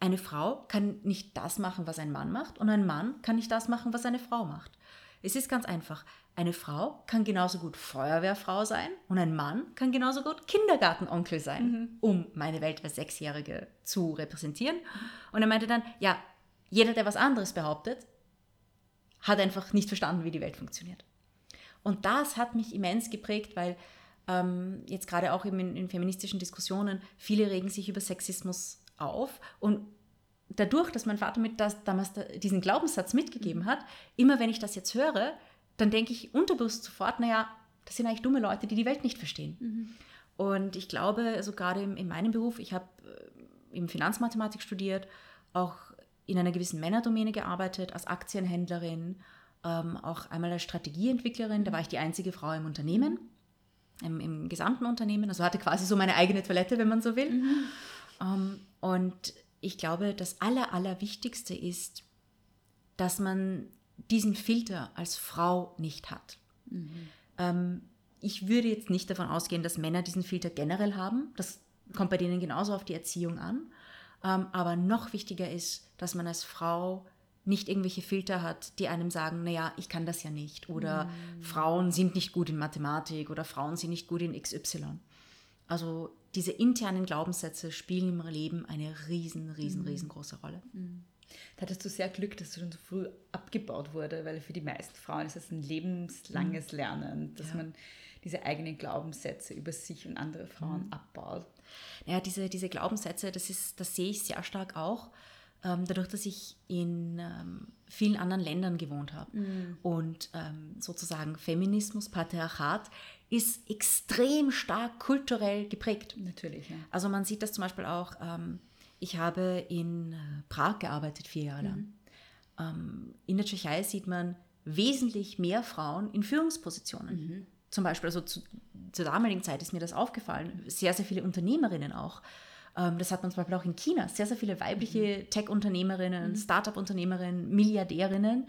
eine Frau kann nicht das machen, was ein Mann macht und ein Mann kann nicht das machen, was eine Frau macht. Es ist ganz einfach. Eine Frau kann genauso gut Feuerwehrfrau sein und ein Mann kann genauso gut Kindergartenonkel sein, um meine Welt als Sechsjährige zu repräsentieren. Und er meinte dann, ja, jeder, der was anderes behauptet, hat einfach nicht verstanden, wie die Welt funktioniert. Und das hat mich immens geprägt, weil ähm, jetzt gerade auch in, in feministischen Diskussionen, viele regen sich über Sexismus auf und dadurch, dass mein Vater mir das, damals da, diesen Glaubenssatz mitgegeben hat, immer wenn ich das jetzt höre, dann denke ich unterbewusst sofort, naja, das sind eigentlich dumme Leute, die die Welt nicht verstehen. Und ich glaube, also gerade in, in meinem Beruf, ich habe äh, eben Finanzmathematik studiert, auch in einer gewissen Männerdomäne gearbeitet, als Aktienhändlerin, ähm, auch einmal als Strategieentwicklerin, da war ich die einzige Frau im Unternehmen, im, im gesamten Unternehmen, also hatte quasi so meine eigene Toilette, wenn man so will. Ähm, und ich glaube, das Aller, Allerwichtigste ist, dass man diesen Filter als Frau nicht hat. Ähm, ich würde jetzt nicht davon ausgehen, dass Männer diesen Filter generell haben. Das kommt bei denen genauso auf die Erziehung an. Ähm, aber noch wichtiger ist, dass man als Frau nicht irgendwelche Filter hat, die einem sagen, naja, ich kann das ja nicht. Oder Frauen sind nicht gut in Mathematik oder Frauen sind nicht gut in XY. Also diese internen Glaubenssätze spielen im Leben eine riesen, riesen, riesengroße Rolle. Da hattest du sehr Glück, dass du schon so früh abgebaut wurde, weil für die meisten Frauen ist es ein lebenslanges Lernen, dass Ja. man diese eigenen Glaubenssätze über sich und andere Frauen abbaut. Ja, diese, diese Glaubenssätze, das, ist, das sehe ich sehr stark auch, ähm, dadurch, dass ich in ähm, vielen anderen Ländern gewohnt habe. Und ähm, sozusagen Feminismus, Patriarchat ist extrem stark kulturell geprägt. Natürlich, ja. Also man sieht das zum Beispiel auch, ähm, ich habe in äh, Prag gearbeitet, vier Jahre lang. Ähm, in der Tschechei sieht man wesentlich mehr Frauen in Führungspositionen. Zum Beispiel, also zu, zur damaligen Zeit ist mir das aufgefallen, sehr, sehr viele Unternehmerinnen auch. Ähm, das hat man zum Beispiel auch in China, sehr, sehr viele weibliche Tech-Unternehmerinnen, Startup-Unternehmerinnen, Milliardärinnen.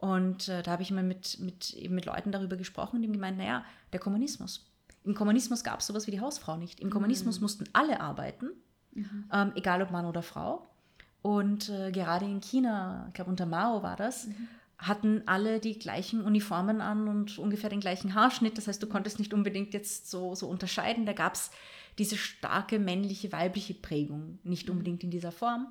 Und äh, da habe ich mal mit, mit, eben mit Leuten darüber gesprochen, die haben gemeint, naja, der Kommunismus. Im Kommunismus gab es sowas wie die Hausfrau nicht. Im Kommunismus mussten alle arbeiten, ähm, egal ob Mann oder Frau. Und äh, gerade in China, ich glaube unter Mao war das, hatten alle die gleichen Uniformen an und ungefähr den gleichen Haarschnitt. Das heißt, du konntest nicht unbedingt jetzt so, so unterscheiden. Da gab es diese starke männliche, weibliche Prägung, nicht unbedingt in dieser Form.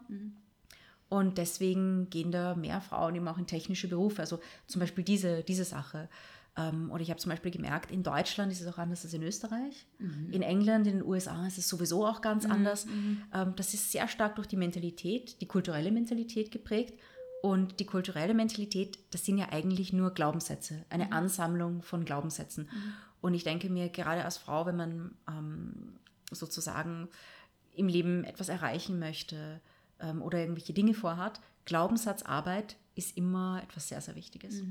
Und deswegen gehen da mehr Frauen eben auch in technische Berufe. Also zum Beispiel diese, diese Sache. Ähm, oder ich habe zum Beispiel gemerkt, in Deutschland ist es auch anders als in Österreich. In England, in den USA ist es sowieso auch ganz anders. Ähm, das ist sehr stark durch die Mentalität, die kulturelle Mentalität geprägt. Und die kulturelle Mentalität, das sind ja eigentlich nur Glaubenssätze, eine Ansammlung von Glaubenssätzen. Und ich denke mir, gerade als Frau, wenn man ähm, sozusagen im Leben etwas erreichen möchte ähm, oder irgendwelche Dinge vorhat, Glaubenssatzarbeit ist immer etwas sehr, sehr Wichtiges.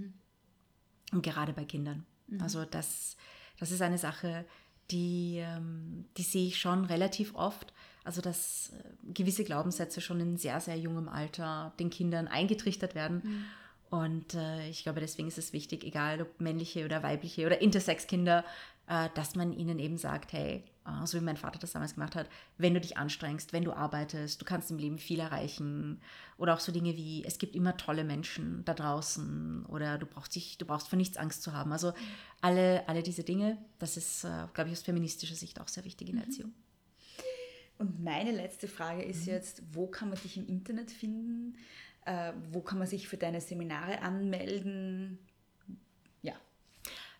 Und gerade bei Kindern. Also das, das ist eine Sache, die, ähm, die sehe ich schon relativ oft. Also dass äh, gewisse Glaubenssätze schon in sehr, sehr jungem Alter den Kindern eingetrichtert werden. Und äh, ich glaube, deswegen ist es wichtig, egal ob männliche oder weibliche oder Intersex-Kinder, dass man ihnen eben sagt, hey, äh, so wie mein Vater das damals gemacht hat, wenn du dich anstrengst, wenn du arbeitest, du kannst im Leben viel erreichen. Oder auch so Dinge wie, es gibt immer tolle Menschen da draußen oder du brauchst, dich, du brauchst vor nichts Angst zu haben. Also alle, alle diese Dinge, das ist, äh, glaube ich, aus feministischer Sicht auch sehr wichtig in der Erziehung. Und meine letzte Frage ist jetzt, wo kann man dich im Internet finden? Äh, wo kann man sich für deine Seminare anmelden?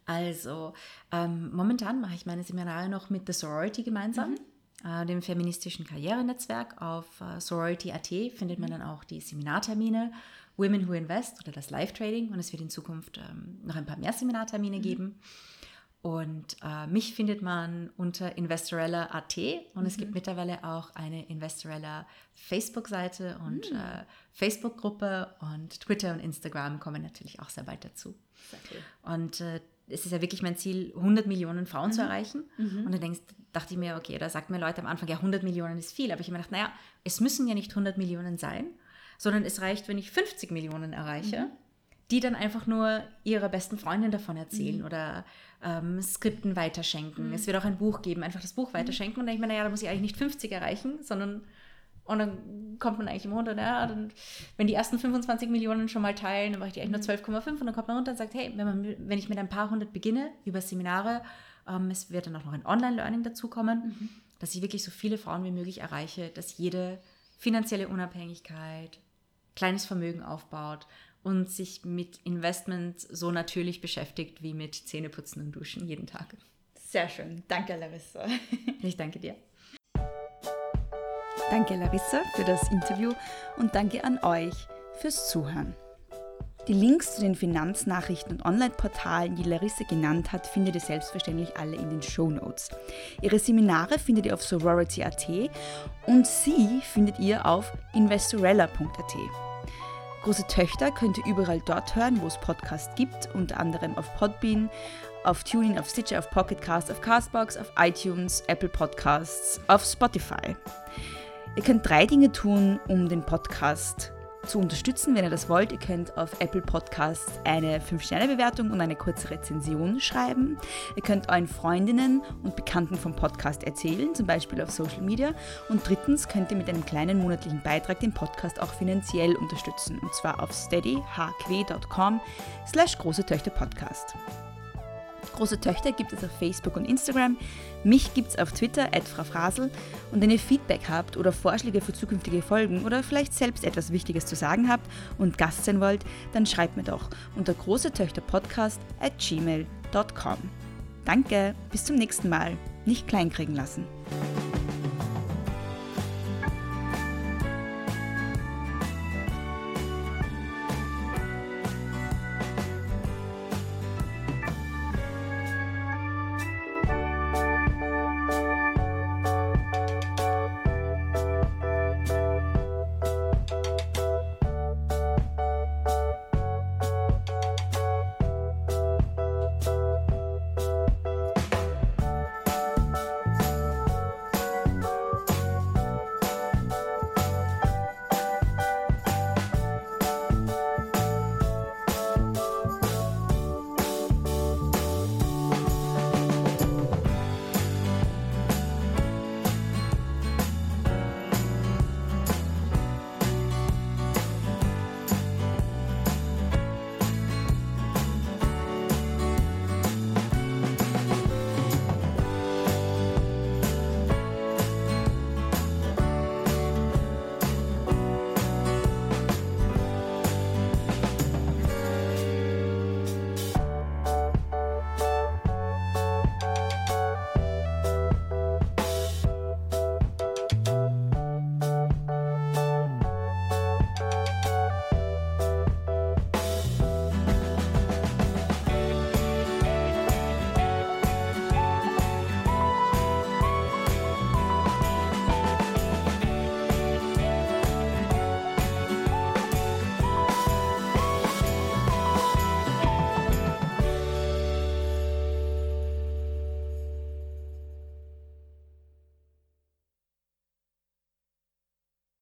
Also, ähm, momentan mache ich meine Seminare noch mit The Sorority gemeinsam, äh, dem feministischen Karrierenetzwerk. Auf äh, sorority.at findet man dann auch die Seminartermine, Women Who Invest oder das Live-Trading. Und es wird in Zukunft ähm, noch ein paar mehr Seminartermine geben. Und äh, mich findet man unter investorella.at und es gibt mittlerweile auch eine Investorella Facebook-Seite und äh, Facebook-Gruppe und Twitter und Instagram kommen natürlich auch sehr bald dazu. Und äh, es ist ja wirklich mein Ziel, 100 Millionen Frauen zu erreichen. Und dann denkst, dachte ich mir, okay, da sagt mir Leute am Anfang, ja, 100 Millionen ist viel. Aber ich habe mir gedacht, naja, es müssen ja nicht 100 Millionen sein, sondern es reicht, wenn ich 50 Millionen erreiche, die dann einfach nur ihrer besten Freundin davon erzählen oder ähm, Skripten weiterschenken. Es wird auch ein Buch geben, einfach das Buch weiterschenken. Und dann denke ich mir, naja, da muss ich eigentlich nicht 50 erreichen, sondern Und dann kommt man eigentlich immer runter, ja, dann, wenn die ersten 25 Millionen schon mal teilen, dann mache ich die eigentlich nur 12,5 und dann kommt man runter und sagt, hey, wenn, man, wenn ich mit ein paar hundert beginne über Seminare, ähm, es wird dann auch noch ein Online-Learning dazukommen, mhm. dass ich wirklich so viele Frauen wie möglich erreiche, dass jede finanzielle Unabhängigkeit, kleines Vermögen aufbaut und sich mit Investment so natürlich beschäftigt wie mit Zähneputzen und Duschen jeden Tag. Sehr schön. Danke, Larissa. Ich danke dir. Danke, Larissa, für das Interview und danke an euch fürs Zuhören. Die Links zu den Finanznachrichten und Online-Portalen, die Larissa genannt hat, findet ihr selbstverständlich alle in den Show Notes. Ihre Seminare findet ihr auf sorority.at und sie findet ihr auf investorella.at. Große Töchter könnt ihr überall dort hören, wo es Podcasts gibt, unter anderem auf Podbean, auf TuneIn, auf Stitcher, auf Pocketcast, auf Castbox, auf iTunes, Apple Podcasts, auf Spotify. Ihr könnt drei Dinge tun, um den Podcast zu unterstützen, wenn ihr das wollt. Ihr könnt auf Apple Podcasts eine 5-Sterne-Bewertung und eine kurze Rezension schreiben. Ihr könnt euren Freundinnen und Bekannten vom Podcast erzählen, zum Beispiel auf Social Media. Und drittens könnt ihr mit einem kleinen monatlichen Beitrag den Podcast auch finanziell unterstützen. Und zwar auf steadyhq.com slash große Töchter Podcast. Große Töchter gibt es auf Facebook und Instagram. Mich gibt es auf Twitter, Frau Frasel. Und wenn ihr Feedback habt oder Vorschläge für zukünftige Folgen oder vielleicht selbst etwas Wichtiges zu sagen habt und Gast sein wollt, dann schreibt mir doch unter großetöchterpodcast at gmail.com. Danke, bis zum nächsten Mal. Nicht kleinkriegen lassen.